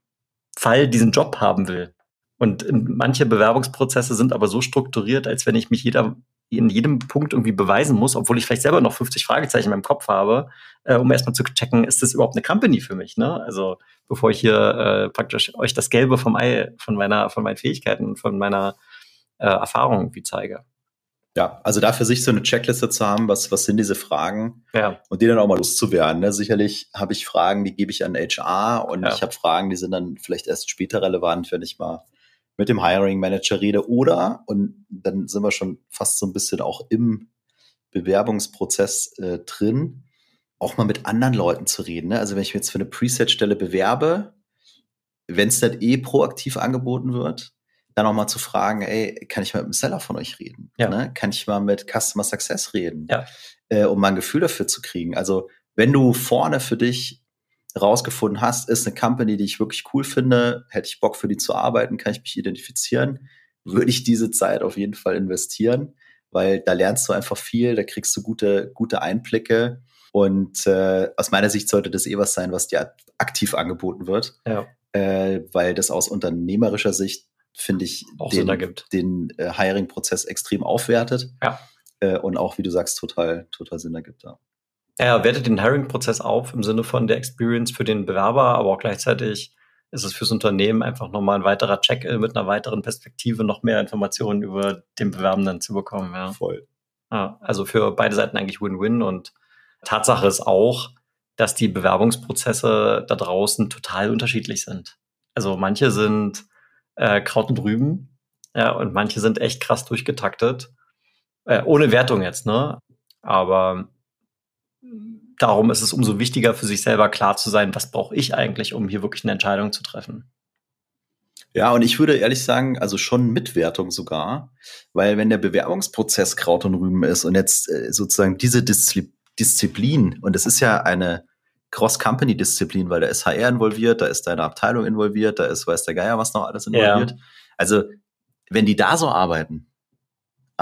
Fall diesen Job haben will. Und manche Bewerbungsprozesse sind aber so strukturiert, als wenn ich mich jeder in jedem Punkt irgendwie beweisen muss, obwohl ich vielleicht selber noch 50 Fragezeichen in meinem Kopf habe, äh, um erstmal zu checken, ist das überhaupt eine Company für mich? Ne? Also bevor ich hier äh, praktisch euch das Gelbe vom Ei von meiner, von meinen Fähigkeiten, von meiner äh, Erfahrung irgendwie zeige. Ja, also da für sich so eine Checkliste zu haben, was, was sind diese Fragen ja. und die dann auch mal loszuwerden. Ne? Sicherlich habe ich Fragen, die gebe ich an HR und ja. ich habe Fragen, die sind dann vielleicht erst später relevant, wenn ich mal mit dem Hiring Manager rede oder, und dann sind wir schon fast so ein bisschen auch im Bewerbungsprozess äh, drin, auch mal mit anderen Leuten zu reden. Ne? Also wenn ich mich jetzt für eine Preset-Stelle bewerbe, wenn es dann eh proaktiv angeboten wird, dann auch mal zu fragen, ey, kann ich mal mit dem Seller von euch reden? Ja. Ne? Kann ich mal mit Customer Success reden? Ja. Äh, um mal ein Gefühl dafür zu kriegen. Also wenn du vorne für dich rausgefunden hast, ist eine Company, die ich wirklich cool finde, hätte ich Bock für die zu arbeiten, kann ich mich identifizieren, würde ich diese Zeit auf jeden Fall investieren, weil da lernst du einfach viel, da kriegst du gute, gute Einblicke und äh, aus meiner Sicht sollte das eh was sein, was dir aktiv angeboten wird, ja. äh, weil das aus unternehmerischer Sicht finde ich, auch den, den äh, Hiring-Prozess extrem aufwertet. Ja. Äh, und auch, wie du sagst, total, total Sinn ergibt. Ja. Er wertet den Hiring-Prozess auf im Sinne von der Experience für den Bewerber, aber auch gleichzeitig ist es fürs Unternehmen einfach nochmal ein weiterer Check mit einer weiteren Perspektive, noch mehr Informationen über den Bewerbenden zu bekommen. Ja. Voll. Ja, also für beide Seiten eigentlich Win-Win und Tatsache ist auch, dass die Bewerbungsprozesse da draußen total unterschiedlich sind. Also manche sind äh, Kraut und Rüben. Ja, und manche sind echt krass durchgetaktet. Äh, ohne Wertung jetzt, ne? Aber darum ist es umso wichtiger für sich selber klar zu sein, was brauche ich eigentlich, um hier wirklich eine Entscheidung zu treffen. Ja, und ich würde ehrlich sagen, also schon mit Wertung sogar, weil wenn der Bewerbungsprozess Kraut und Rüben ist und jetzt äh, sozusagen diese Diszi Disziplin, und es ist ja eine Cross-Company-Disziplin, weil da ist HR involviert, da ist deine Abteilung involviert, da ist, weiß der Geier, was noch alles involviert. Ja. Also, wenn die da so arbeiten,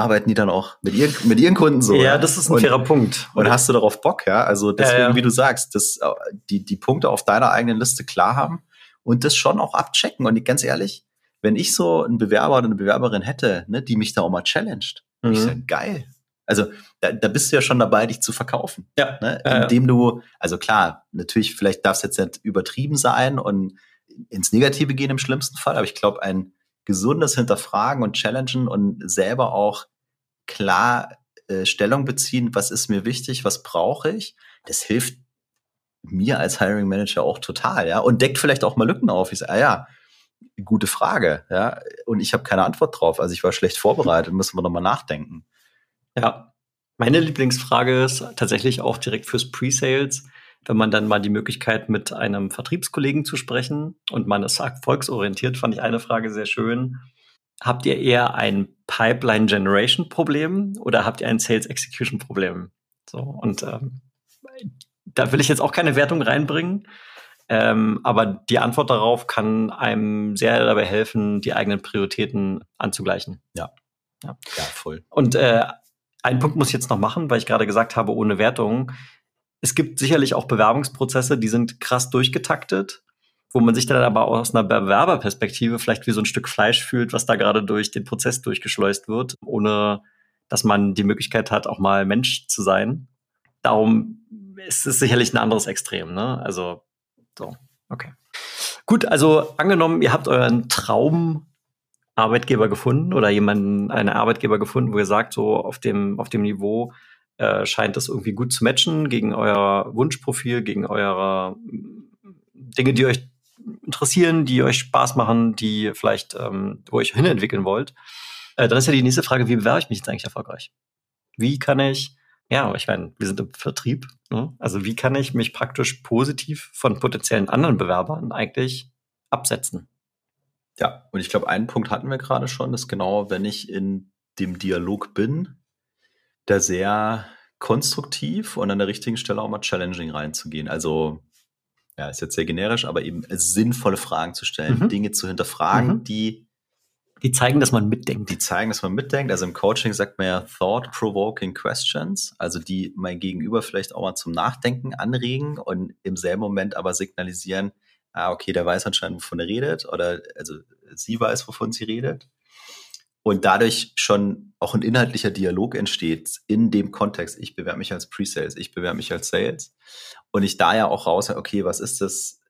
arbeiten die dann auch mit ihren, mit ihren Kunden so. Ja, das ist ein und, fairer Punkt. Und hast du darauf Bock, ja? Also deswegen, Ja, ja. wie du sagst, das, die, die Punkte auf deiner eigenen Liste klar haben und das schon auch abchecken. Und ganz ehrlich, wenn ich so einen Bewerber oder eine Bewerberin hätte, ne, die mich da auch mal challenged, Mhm. ich sag, geil. Also da, da bist du ja schon dabei, dich zu verkaufen. Ja. Ne? Ja. Indem du, also klar, natürlich, vielleicht darf es jetzt nicht übertrieben sein und ins Negative gehen im schlimmsten Fall, aber ich glaube, ein gesundes Hinterfragen und Challengen und selber auch klar äh, Stellung beziehen, was ist mir wichtig, was brauche ich, das hilft mir als Hiring Manager auch total, ja, und deckt vielleicht auch mal Lücken auf. Ich sage, ah ja, gute Frage, ja, und ich habe keine Antwort drauf, also ich war schlecht vorbereitet, müssen wir nochmal nachdenken. Ja. Meine Lieblingsfrage ist tatsächlich auch direkt fürs Pre-Sales, wenn man dann mal die Möglichkeit mit einem Vertriebskollegen zu sprechen und man ist erfolgsorientiert, fand ich eine Frage sehr schön. Habt ihr eher ein Pipeline Generation Problem oder habt ihr ein Sales Execution Problem? So und ähm, da will ich jetzt auch keine Wertung reinbringen, ähm, aber die Antwort darauf kann einem sehr dabei helfen, die eigenen Prioritäten anzugleichen. Ja, voll. Und äh, einen Punkt muss ich jetzt noch machen, weil ich gerade gesagt habe, ohne Wertung. Es gibt sicherlich auch Bewerbungsprozesse, die sind krass durchgetaktet, wo man sich dann aber aus einer Bewerberperspektive vielleicht wie so ein Stück Fleisch fühlt, was da gerade durch den Prozess durchgeschleust wird, ohne dass man die Möglichkeit hat, auch mal Mensch zu sein. Darum ist es sicherlich ein anderes Extrem, ne? Also, so, okay. Gut, also angenommen, ihr habt euren Traum Arbeitgeber gefunden oder jemanden, einen Arbeitgeber gefunden, wo ihr sagt, so auf dem, auf dem Niveau äh, scheint das irgendwie gut zu matchen gegen euer Wunschprofil, gegen eure Dinge, die euch interessieren, die euch Spaß machen, die vielleicht, ähm, wo ihr euch hinentwickeln wollt. Äh, dann ist ja die nächste Frage, wie bewerbe ich mich jetzt eigentlich erfolgreich? Wie kann ich, ja, ich meine, wir sind im Vertrieb, ne? also wie kann ich mich praktisch positiv von potenziellen anderen Bewerbern eigentlich absetzen? Ja, und ich glaube, einen Punkt hatten wir gerade schon, ist genau, wenn ich in dem Dialog bin, da sehr konstruktiv und an der richtigen Stelle auch mal challenging reinzugehen. Also, ja, ist jetzt sehr generisch, aber eben sinnvolle Fragen zu stellen, Mhm. Dinge zu hinterfragen, Mhm. die, Die zeigen, dass man mitdenkt. die zeigen, dass man mitdenkt. Also im Coaching sagt man ja thought-provoking questions, also die mein Gegenüber vielleicht auch mal zum Nachdenken anregen und im selben Moment aber signalisieren, ah, okay, der weiß anscheinend, wovon er redet, oder also sie weiß, wovon sie redet. Und dadurch schon auch ein inhaltlicher Dialog entsteht in dem Kontext. Ich bewerbe mich als Pre-Sales, ich bewerbe mich als Sales und ich da ja auch raus, okay, was ist das?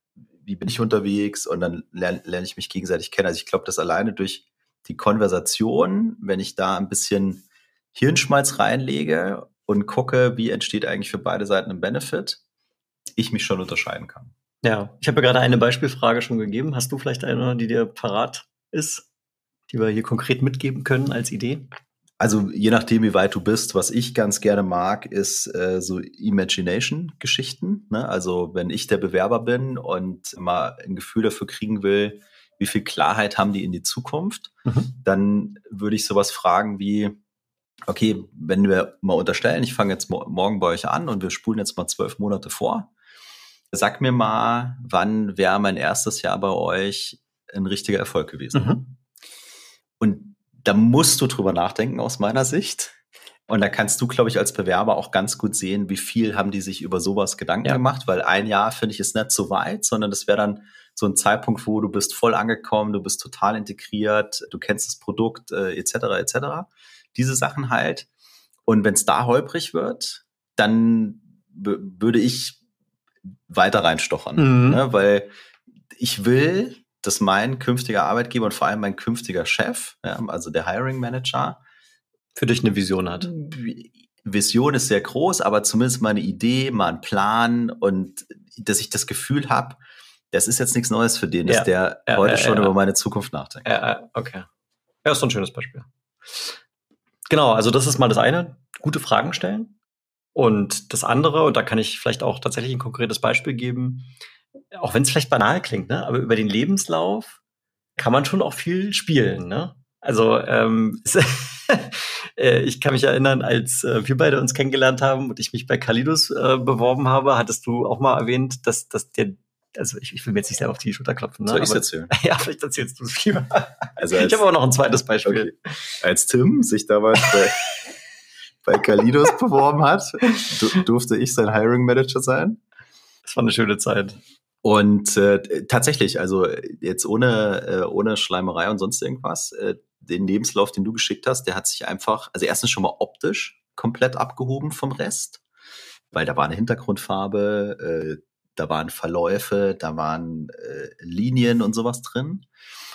Wie bin ich unterwegs? Und dann lerne, lerne ich mich gegenseitig kennen. Also ich glaube, dass alleine durch die Konversation, wenn ich da ein bisschen Hirnschmalz reinlege und gucke, wie entsteht eigentlich für beide Seiten ein Benefit, ich mich schon unterscheiden kann. Ja, ich habe ja gerade eine Beispielfrage schon gegeben. Hast du vielleicht eine, die dir parat ist, die wir hier konkret mitgeben können als Idee? Also je nachdem, wie weit du bist, was ich ganz gerne mag, ist äh, so Imagination-Geschichten. Ne? Also wenn ich der Bewerber bin und mal ein Gefühl dafür kriegen will, wie viel Klarheit haben die in die Zukunft, mhm. dann würde ich sowas fragen wie, okay, wenn wir mal unterstellen, ich fange jetzt morgen bei euch an und wir spulen jetzt mal zwölf Monate vor, sag mir mal, wann wäre mein erstes Jahr bei euch ein richtiger Erfolg gewesen? Mhm. Da musst du drüber nachdenken aus meiner Sicht. Und da kannst du, glaube ich, als Bewerber auch ganz gut sehen, wie viel haben die sich über sowas Gedanken ja. gemacht, weil ein Jahr finde ich ist nicht so weit, sondern das wäre dann so ein Zeitpunkt, wo du bist voll angekommen, du bist total integriert, du kennst das Produkt äh, etc. etc. Diese Sachen halt. Und wenn es da holprig wird, dann würde ich weiter reinstochern, mhm. ne? weil ich will dass mein künftiger Arbeitgeber und vor allem mein künftiger Chef, ja, also der Hiring Manager, für dich eine Vision hat. Vision ist sehr groß, aber zumindest mal eine Idee, mal ein Plan und dass ich das Gefühl habe, das ist jetzt nichts Neues für den, dass der ja, heute ja, schon über meine Zukunft nachdenkt. Ja, okay. Ja, ist so ein schönes Beispiel. Genau, also das ist mal das eine, gute Fragen stellen. Und das andere, und da kann ich vielleicht auch tatsächlich ein konkretes Beispiel geben, auch wenn es vielleicht banal klingt, ne? aber über den Lebenslauf kann man schon auch viel spielen. Ne? Also ähm, [LAUGHS] äh, ich kann mich erinnern, als äh, wir beide uns kennengelernt haben und ich mich bei Kalidos äh, beworben habe, hattest du auch mal erwähnt, dass, dass der also ich, ich will mir jetzt nicht selber auf die Schulter klopfen. Ne? Soll ich erzählen? [LAUGHS] Ja, vielleicht erzählst du es lieber. Also als, ich habe aber noch ein zweites Beispiel. Okay. Als Tim sich damals bei, [LAUGHS] bei Kalidos beworben hat, durfte ich sein Hiring Manager sein. Das war eine schöne Zeit. Und äh, tatsächlich, also jetzt ohne, äh, ohne Schleimerei und sonst irgendwas, äh, den Lebenslauf, den du geschickt hast, der hat sich einfach, also erstens schon mal optisch komplett abgehoben vom Rest, weil da war eine Hintergrundfarbe, äh, da waren Verläufe, da waren äh, Linien und sowas drin.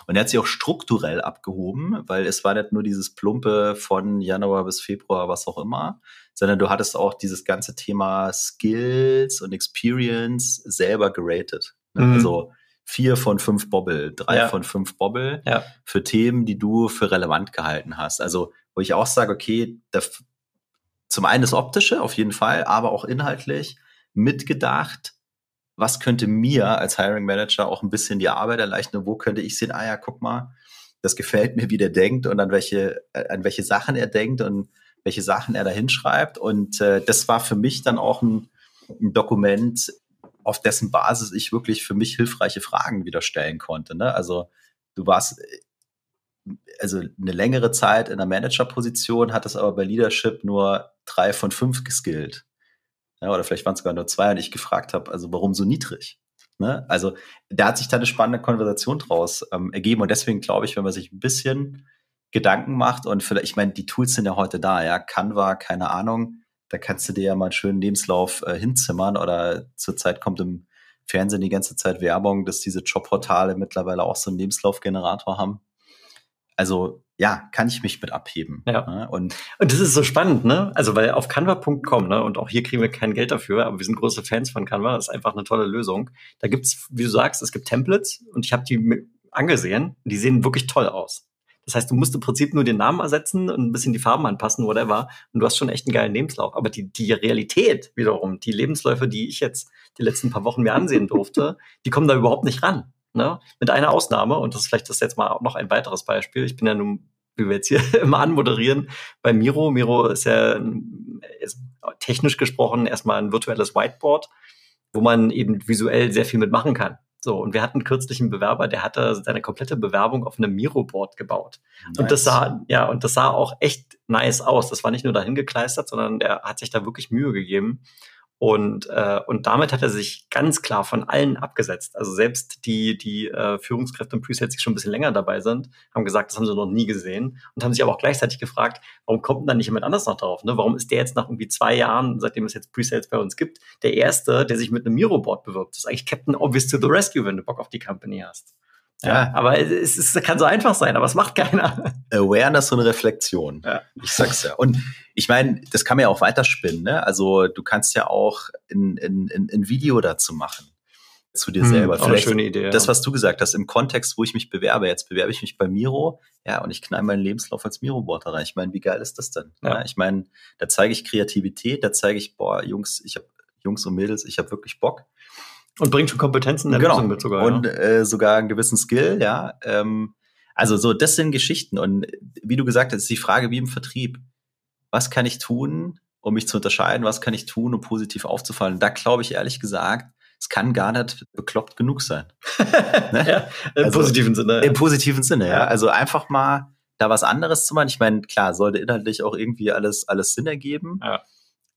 Und er hat sich auch strukturell abgehoben, weil es war nicht nur dieses Plumpe von Januar bis Februar, was auch immer, sondern du hattest auch dieses ganze Thema Skills und Experience selber geratet. Ne? Mhm. Also vier von fünf Bobble, drei ja. von fünf Bobble ja. für Themen, die du für relevant gehalten hast. Also, wo ich auch sage, okay, da, zum einen das Optische auf jeden Fall, aber auch inhaltlich mitgedacht, was könnte mir als Hiring Manager auch ein bisschen die Arbeit erleichtern? Wo könnte ich sehen, ah ja, guck mal, das gefällt mir, wie der denkt und an welche, an welche Sachen er denkt und welche Sachen er da hinschreibt. Und äh, das war für mich dann auch ein, ein, Dokument, auf dessen Basis ich wirklich für mich hilfreiche Fragen wieder stellen konnte. Ne? Also du warst also eine längere Zeit in einer Managerposition, hattest aber bei Leadership nur drei von fünf geskillt. Ja, oder vielleicht waren es sogar nur zwei und ich gefragt habe, also warum so niedrig? Ne? Also da hat sich da eine spannende Konversation draus ähm, ergeben und deswegen glaube ich, wenn man sich ein bisschen Gedanken macht und vielleicht, ich meine, die Tools sind ja heute da, ja, Canva, keine Ahnung, da kannst du dir ja mal einen schönen Lebenslauf äh, hinzimmern oder zurzeit kommt im Fernsehen die ganze Zeit Werbung, dass diese Jobportale mittlerweile auch so einen Lebenslaufgenerator haben. Also ja, kann ich mich mit abheben. Ja. Ne? Und, und das ist so spannend, ne? Also, weil auf canva.com, ne, und auch hier kriegen wir kein Geld dafür, aber wir sind große Fans von Canva, das ist einfach eine tolle Lösung. Da gibt's, wie du sagst, es gibt Templates und ich habe die angesehen, die sehen wirklich toll aus. Das heißt, du musst im Prinzip nur den Namen ersetzen und ein bisschen die Farben anpassen, whatever. Und du hast schon echt einen geilen Lebenslauf. Aber die, die Realität wiederum, die Lebensläufe, die ich jetzt die letzten paar Wochen mir ansehen durfte, die kommen da überhaupt nicht ran. Ne? Mit einer Ausnahme, und das ist vielleicht das jetzt mal noch ein weiteres Beispiel. Ich bin ja nun, wie wir jetzt hier [LAUGHS] immer anmoderieren, bei Miro. Miro ist ja ist technisch gesprochen erstmal ein virtuelles Whiteboard, wo man eben visuell sehr viel mitmachen kann. So, und wir hatten kürzlich einen Bewerber, der hatte seine komplette Bewerbung auf einem Miro-Board gebaut. Nice. Und das sah, ja, und das sah auch echt nice aus. Das war nicht nur dahin gekleistert, sondern der hat sich da wirklich Mühe gegeben. Und, äh, und damit hat er sich ganz klar von allen abgesetzt. Also selbst die, die äh, Führungskräfte im Presales, die schon ein bisschen länger dabei sind, haben gesagt, das haben sie noch nie gesehen und haben sich aber auch gleichzeitig gefragt, warum kommt denn dann nicht jemand anders noch drauf? Ne? Warum ist der jetzt nach irgendwie zwei Jahren, seitdem es jetzt Presales bei uns gibt, der Erste, der sich mit einem Miro-Board bewirbt? Das ist eigentlich Captain Obvious to the Rescue, wenn du Bock auf die Company hast. Ja, aber es, es kann so einfach sein, aber es macht keiner. Awareness und Reflexion. Ja. Ich sag's ja. Und ich meine, das kann man ja auch weiterspinnen. Ne? Also du kannst ja auch ein, ein, ein Video dazu machen zu dir hm, selber. Vielleicht schöne Idee. Das, was du gesagt hast, im Kontext, wo ich mich bewerbe. Jetzt bewerbe ich mich bei Miro, ja, und ich knall meinen Lebenslauf als Miro-Boarder rein. Ich meine, wie geil ist das denn? Ja. ja ich meine, da zeige ich Kreativität, da zeige ich, boah, Jungs, ich habe Jungs und Mädels, ich habe wirklich Bock. Und bringt schon Kompetenzen der genau. Lösung mit sogar. Und ja. äh, sogar einen gewissen Skill, ja. Ähm, also so, das sind Geschichten. Und wie du gesagt hast, ist die Frage wie im Vertrieb. Was kann ich tun, um mich zu unterscheiden? Was kann ich tun, um positiv aufzufallen? Da glaube ich ehrlich gesagt, es kann gar nicht bekloppt genug sein. [LAUGHS] ne? ja, Im also, positiven Sinne. Im positiven Sinne, ja. Also einfach mal da was anderes zu machen. Ich meine, klar, sollte inhaltlich auch irgendwie alles, alles Sinn ergeben. Ja.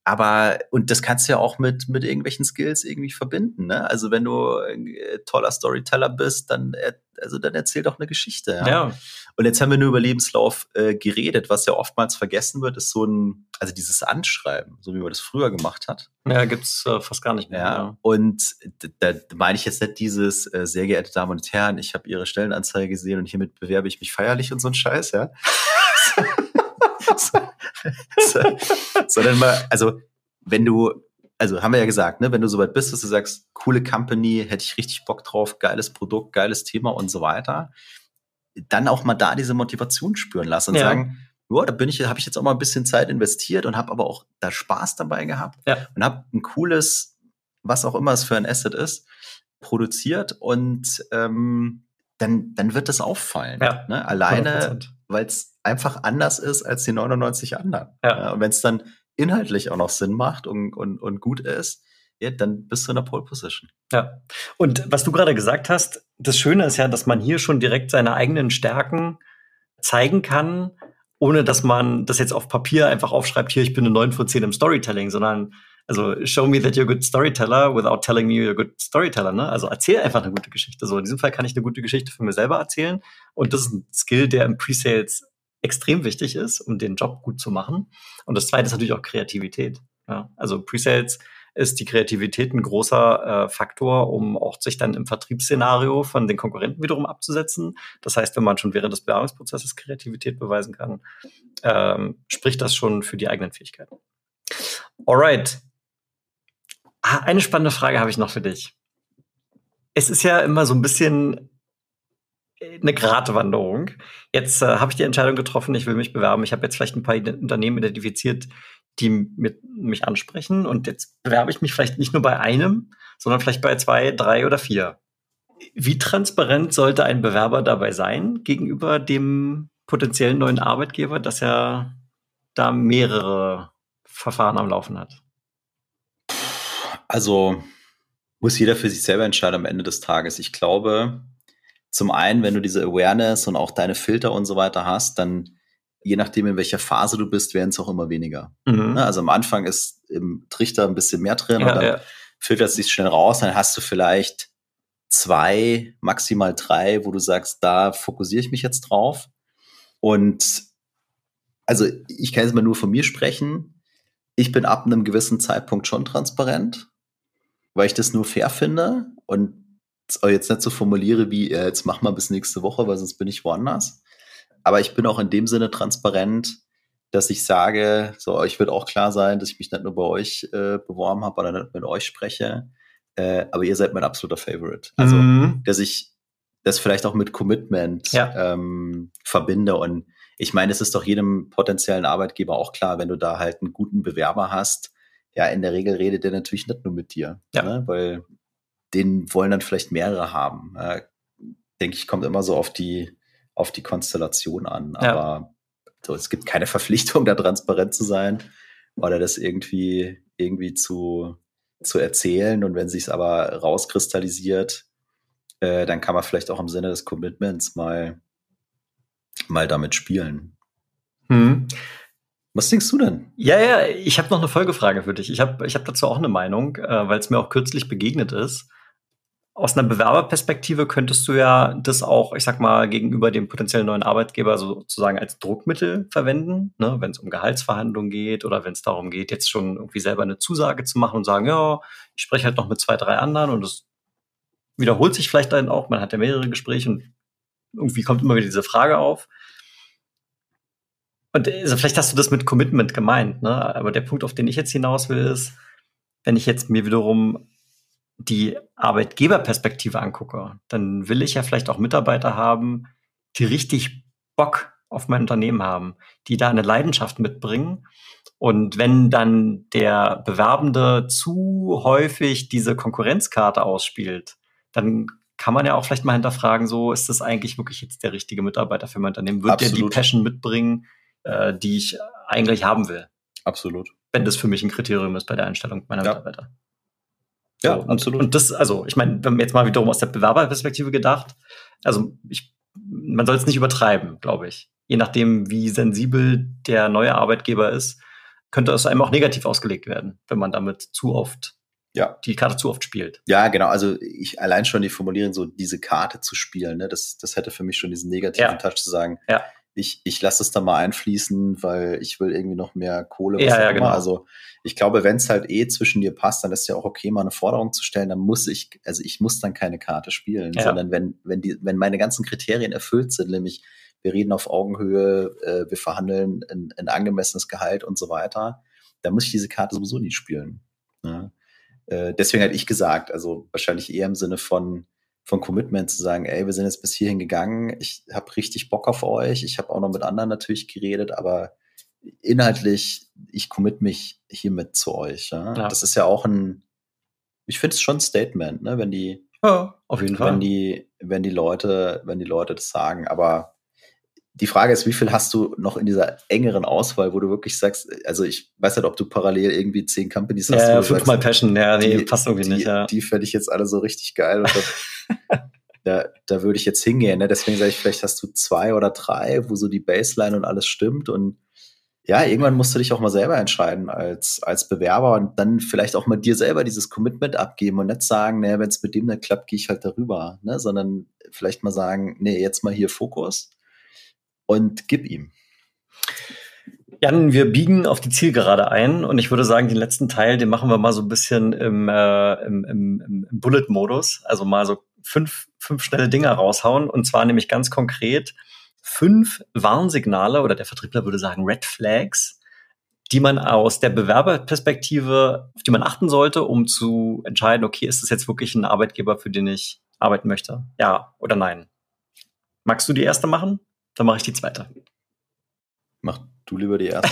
Aber, und das kannst du ja auch mit, mit irgendwelchen Skills irgendwie verbinden. Ne? Also wenn du äh, toller Storyteller bist, dann, also dann erzähl doch eine Geschichte. Ja? ja. Und jetzt haben wir nur über Lebenslauf äh, geredet. Was ja oftmals vergessen wird, ist so ein, also dieses Anschreiben, so wie man das früher gemacht hat. Ja, gibt's äh, fast gar nicht mehr. Ja. ja. Und da meine ich jetzt nicht dieses, äh, sehr geehrte Damen und Herren, ich habe Ihre Stellenanzeige gesehen und hiermit bewerbe ich mich feierlich und so ein Scheiß, ja. [LAUGHS] sondern mal, also wenn du, also haben wir ja gesagt, ne, wenn du soweit bist, dass du sagst, coole Company, hätte ich richtig Bock drauf, geiles Produkt, geiles Thema und so weiter, dann auch mal da diese Motivation spüren lassen und ja. sagen, ja, da bin ich, habe ich jetzt auch mal ein bisschen Zeit investiert und habe aber auch da Spaß dabei gehabt ja. und habe ein cooles, was auch immer es für ein Asset ist, produziert und ähm, dann, dann wird das auffallen. Ja, ne? Alleine, weil es einfach anders ist als die 99 anderen. Ja. ja und wenn es dann inhaltlich auch noch Sinn macht und, und, und gut ist, ja, dann bist du in der Pole Position. Ja. Und was du gerade gesagt hast, das Schöne ist ja, dass man hier schon direkt seine eigenen Stärken zeigen kann, ohne dass man das jetzt auf Papier einfach aufschreibt, hier, ich bin eine 9 von 10 im Storytelling, sondern also show me that you're a good storyteller without telling me you're a good storyteller. Ne? Also erzähl einfach eine gute Geschichte. So in diesem Fall kann ich eine gute Geschichte für mir selber erzählen und das ist ein Skill, der im Pre-Sales extrem wichtig ist, um den Job gut zu machen. Und das Zweite ist natürlich auch Kreativität. Ja? Also Pre-Sales ist die Kreativität ein großer äh, Faktor, um auch sich dann im Vertriebsszenario von den Konkurrenten wiederum abzusetzen. Das heißt, wenn man schon während des Bewerbungsprozesses Kreativität beweisen kann, ähm, spricht das schon für die eigenen Fähigkeiten. Alright, eine spannende Frage habe ich noch für dich. Es ist ja immer so ein bisschen äh, eine Gratwanderung. Jetzt äh, habe ich die Entscheidung getroffen, ich will mich bewerben. Ich habe jetzt vielleicht ein paar Unternehmen identifiziert, die mit, mich ansprechen. Und jetzt bewerbe ich mich vielleicht nicht nur bei einem, sondern vielleicht bei zwei, drei oder vier. Wie transparent sollte ein Bewerber dabei sein gegenüber dem potenziellen neuen Arbeitgeber, dass er da mehrere Verfahren am Laufen hat? Also muss jeder für sich selber entscheiden am Ende des Tages. Ich glaube, zum einen, wenn du diese Awareness und auch deine Filter und so weiter hast, dann je nachdem, in welcher Phase du bist, werden es auch immer weniger. Mhm. Ne, also am Anfang ist im Trichter ein bisschen mehr drin ja, und dann ja. filtert es sich schnell raus, dann hast du vielleicht zwei, maximal drei, wo du sagst, da fokussiere ich mich jetzt drauf. Und also ich kann jetzt mal nur von mir sprechen. Ich bin ab einem gewissen Zeitpunkt schon transparent weil ich das nur fair finde und jetzt nicht so formuliere wie, äh, jetzt mach mal bis nächste Woche, weil sonst bin ich woanders. Aber ich bin auch in dem Sinne transparent, dass ich sage, so, ich wird auch klar sein, dass ich mich nicht nur bei euch äh, beworben habe oder nicht mit euch spreche, äh, aber ihr seid mein absoluter Favorite. Also, mhm. dass ich das vielleicht auch mit Commitment ja. ähm, verbinde und ich meine, es ist doch jedem potenziellen Arbeitgeber auch klar, wenn du da halt einen guten Bewerber hast, ja, in der Regel redet der natürlich nicht nur mit dir, ja. ne? weil den wollen dann vielleicht mehrere haben. Äh, denke ich, kommt immer so auf die, auf die Konstellation an. Ja. Aber so, es gibt keine Verpflichtung, da transparent zu sein oder das irgendwie, irgendwie zu, zu erzählen. Und wenn sich aber rauskristallisiert, äh, dann kann man vielleicht auch im Sinne des Commitments mal, mal damit spielen. Hm. Was denkst du denn? Ja, ja, ich habe noch eine Folgefrage für dich. Ich habe ich hab dazu auch eine Meinung, äh, weil es mir auch kürzlich begegnet ist. Aus einer Bewerberperspektive könntest du ja das auch, ich sag mal, gegenüber dem potenziellen neuen Arbeitgeber sozusagen als Druckmittel verwenden, ne? wenn es um Gehaltsverhandlungen geht oder wenn es darum geht, jetzt schon irgendwie selber eine Zusage zu machen und sagen, ja, ich spreche halt noch mit zwei, drei anderen und es wiederholt sich vielleicht dann auch, man hat ja mehrere Gespräche und irgendwie kommt immer wieder diese Frage auf. Und also vielleicht hast du das mit Commitment gemeint, ne? Aber der Punkt, auf den ich jetzt hinaus will, ist, wenn ich jetzt mir wiederum die Arbeitgeberperspektive angucke, dann will ich ja vielleicht auch Mitarbeiter haben, die richtig Bock auf mein Unternehmen haben, die da eine Leidenschaft mitbringen. Und wenn dann der Bewerbende zu häufig diese Konkurrenzkarte ausspielt, dann kann man ja auch vielleicht mal hinterfragen, so ist das eigentlich wirklich jetzt der richtige Mitarbeiter für mein Unternehmen? Wird Absolut. der die Passion mitbringen, äh, die ich eigentlich haben will? Absolut. Wenn das für mich ein Kriterium ist bei der Einstellung meiner ja. Mitarbeiter. Ja, so, absolut. Und das, also, ich meine, wenn man jetzt mal wiederum aus der Bewerberperspektive gedacht, also ich, man soll es nicht übertreiben, glaube ich. Je nachdem, wie sensibel der neue Arbeitgeber ist, könnte es einem auch negativ ausgelegt werden, wenn man damit zu oft ja. die Karte zu oft spielt. Ja, genau. Also ich allein schon die Formulierung, so diese Karte zu spielen, ne, das, das hätte für mich schon diesen negativen ja. Touch zu sagen. Ja. Ich, ich lasse es da mal einfließen, weil ich will irgendwie noch mehr Kohle. ja, ja, genau. Also ich glaube, wenn es halt eh zwischen dir passt, dann ist ja auch okay, mal eine Forderung zu stellen. Dann muss ich, also ich muss dann keine Karte spielen, ja. sondern wenn, wenn die, wenn meine ganzen Kriterien erfüllt sind, nämlich wir reden auf Augenhöhe, äh, wir verhandeln ein, ein angemessenes Gehalt und so weiter, dann muss ich diese Karte sowieso nie spielen. Ja. Äh, deswegen hätte ich gesagt, also wahrscheinlich eher im Sinne von, von Commitment zu sagen, ey, wir sind jetzt bis hierhin gegangen, ich habe richtig Bock auf euch, ich habe auch noch mit anderen natürlich geredet, aber inhaltlich, ich commit mich hiermit zu euch. Ja? ja. Das ist ja auch ein, ich finde es schon ein Statement, ne, wenn die, ja, auf jeden Fall. Wenn die, wenn die Leute, wenn die Leute das sagen, aber die Frage ist, wie viel hast du noch in dieser engeren Auswahl, wo du wirklich sagst, also ich weiß nicht, ob du parallel irgendwie zehn Companies hast. Ja, ja fünfmal Passion, ja, nee, die, passt irgendwie die, nicht, ja. Die fände ich jetzt alle so richtig geil. Und [LAUGHS] da, da, würde ich jetzt hingehen. Ne? Deswegen sage ich, vielleicht hast du zwei oder drei, wo so die Baseline und alles stimmt. Und ja, irgendwann musst du dich auch mal selber entscheiden als, als Bewerber und dann vielleicht auch mal dir selber dieses Commitment abgeben und nicht sagen, naja, wenn es mit dem nicht klappt, gehe ich halt darüber, ne? sondern vielleicht mal sagen, nee, jetzt mal hier Fokus und gib ihm. Jan, wir biegen auf die Zielgerade ein und ich würde sagen, den letzten Teil, den machen wir mal so ein bisschen im, äh, im, im, im Bullet-Modus. Also mal so fünf, fünf schnelle Dinge raushauen und zwar nämlich ganz konkret fünf Warnsignale oder der Vertriebler würde sagen Red Flags, die man aus der Bewerberperspektive, auf die man achten sollte, um zu entscheiden, okay, ist das jetzt wirklich ein Arbeitgeber, für den ich arbeiten möchte? Ja oder nein? Magst du die erste machen? Dann mache ich die zweite. Mach du lieber die erste.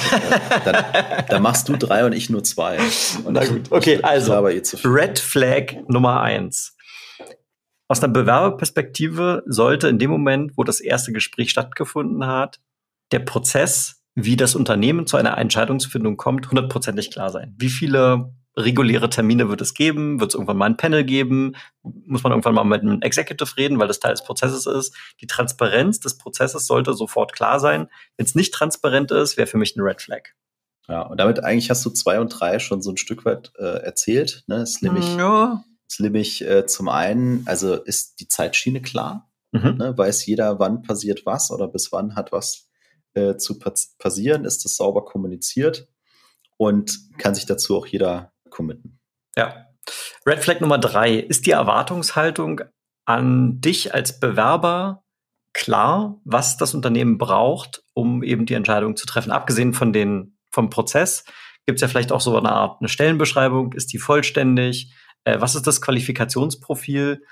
dann, dann, machst du drei und ich nur zwei. Und Na gut, okay, also Red Flag Nummer eins. Aus einer Bewerberperspektive sollte in dem Moment, wo das erste Gespräch stattgefunden hat, der Prozess, wie das Unternehmen zu einer Entscheidungsfindung kommt, hundertprozentig klar sein. Wie viele reguläre Termine wird es geben? Wird es irgendwann mal ein Panel geben? Muss man irgendwann mal mit einem Executive reden, weil das Teil des Prozesses ist? Die Transparenz des Prozesses sollte sofort klar sein. Wenn es nicht transparent ist, wäre für mich ein Red Flag. Ja, und damit eigentlich hast du zwei und drei schon so ein Stück weit äh, erzählt. Ne? ist nämlich, ja. Ist nämlich äh, zum einen, also ist die Zeitschiene klar? Mhm. Ne? Weiß jeder, wann passiert was oder bis wann hat was äh, zu passieren? Ist das sauber kommuniziert? Und kann sich dazu auch jeder committen. Ja. Red Flag Nummer drei. Ist die Erwartungshaltung an dich als Bewerber klar, was das Unternehmen braucht, um eben die Entscheidung zu treffen? Abgesehen von den, vom Prozess gibt es ja vielleicht auch so eine Art eine Stellenbeschreibung. Ist die vollständig? Äh, was ist das Qualifikationsprofil?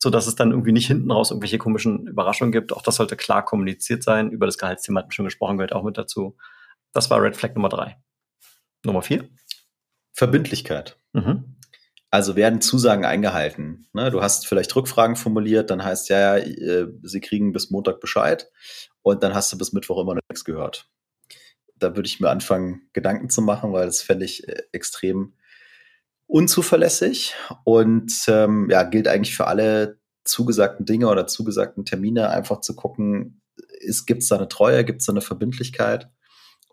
so dass es dann irgendwie nicht hinten raus irgendwelche komischen Überraschungen gibt. Auch das sollte klar kommuniziert sein. Über das Gehaltsthema hatten wir schon gesprochen, gehört auch mit dazu. Das war Red Flag Nummer drei. Nummer vier? Verbindlichkeit. Mhm. Also werden Zusagen eingehalten. Ne, du hast vielleicht Rückfragen formuliert, dann heißt ja, ja, äh, sie kriegen bis Montag Bescheid und dann hast du bis Mittwoch immer noch nichts gehört. Da würde ich mir anfangen, Gedanken zu machen, weil das fände ich äh, extrem unzuverlässig und ähm, ja, gilt eigentlich für alle zugesagten Dinge oder zugesagten Termine einfach zu gucken, gibt es da eine Treue, gibt es da eine Verbindlichkeit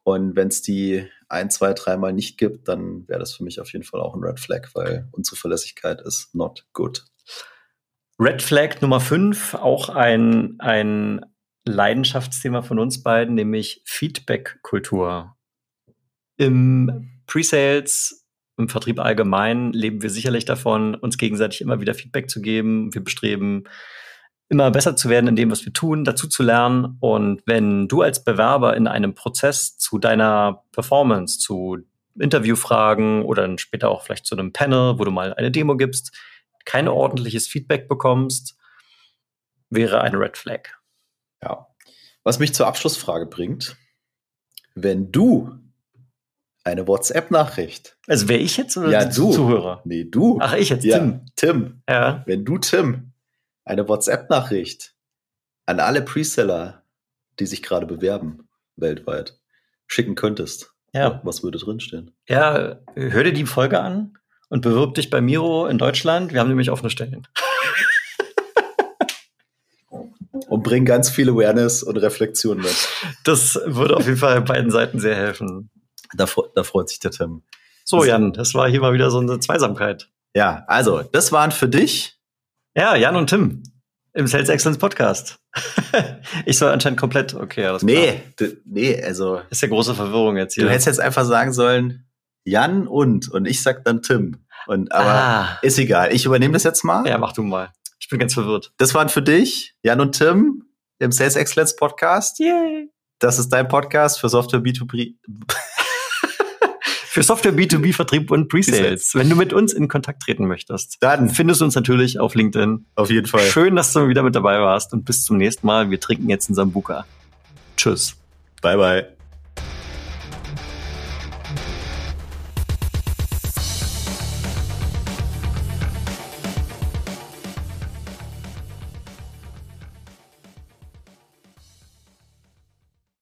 Und wenn es die ein, zwei, dreimal nicht gibt, dann wäre das für mich auf jeden Fall auch ein Red Flag, weil Unzuverlässigkeit ist not good. Red Flag Nummer 5, auch ein, ein Leidenschaftsthema von uns beiden, nämlich Feedback-Kultur. Im Pre-Sales, im Vertrieb allgemein leben wir sicherlich davon, uns gegenseitig immer wieder Feedback zu geben. Wir bestreben, immer besser zu werden in dem, was wir tun, dazu zu lernen. Und wenn du als Bewerber in einem Prozess zu deiner Performance, zu Interviewfragen oder dann später auch vielleicht zu einem Panel, wo du mal eine Demo gibst, kein ordentliches Feedback bekommst, wäre eine Red Flag. Ja. Was mich zur Abschlussfrage bringt, wenn du eine WhatsApp-Nachricht. Also wäre ich jetzt oder ja, du. Zuhörer? Nee, du. Ach, ich jetzt, ja, Tim. Tim. Ja. Wenn du, Tim, eine WhatsApp-Nachricht an alle Preseller, die sich gerade bewerben, weltweit, schicken könntest, Ja. was würde drinstehen? Ja, hör dir die Folge an und bewirb dich bei Miro in Deutschland. Wir haben nämlich offene Stellen. [LAUGHS] Und bring ganz viel Awareness und Reflexion mit. Das würde auf jeden Fall beiden Seiten sehr helfen. Da, da freut sich der Tim. So, Jan, das war hier mal wieder so eine Zweisamkeit. Ja, also, das waren für dich. Ja, Jan und Tim im Sales Excellence Podcast. [LAUGHS] ich soll anscheinend komplett, okay, alles klar. Nee, nee, also, Ist ja große Verwirrung jetzt hier. du hättest jetzt einfach sagen sollen, Jan und, und ich sag dann Tim. Und, aber ah, ist egal. Ich übernehme das jetzt mal. ja, mach du mal. Ich bin ganz verwirrt. Das waren für dich, Jan und Tim, im Sales Excellence Podcast. Yay. Das ist dein Podcast für Software B2B. Für Software B2B Vertrieb und Presales. Wenn du mit uns in Kontakt treten möchtest, Dann findest du uns natürlich auf LinkedIn. auf jeden Fall. Schön, dass du wieder mit dabei warst und bis zum nächsten Mal. Wir trinken jetzt in Sambuka. Tschüss. Bye, bye.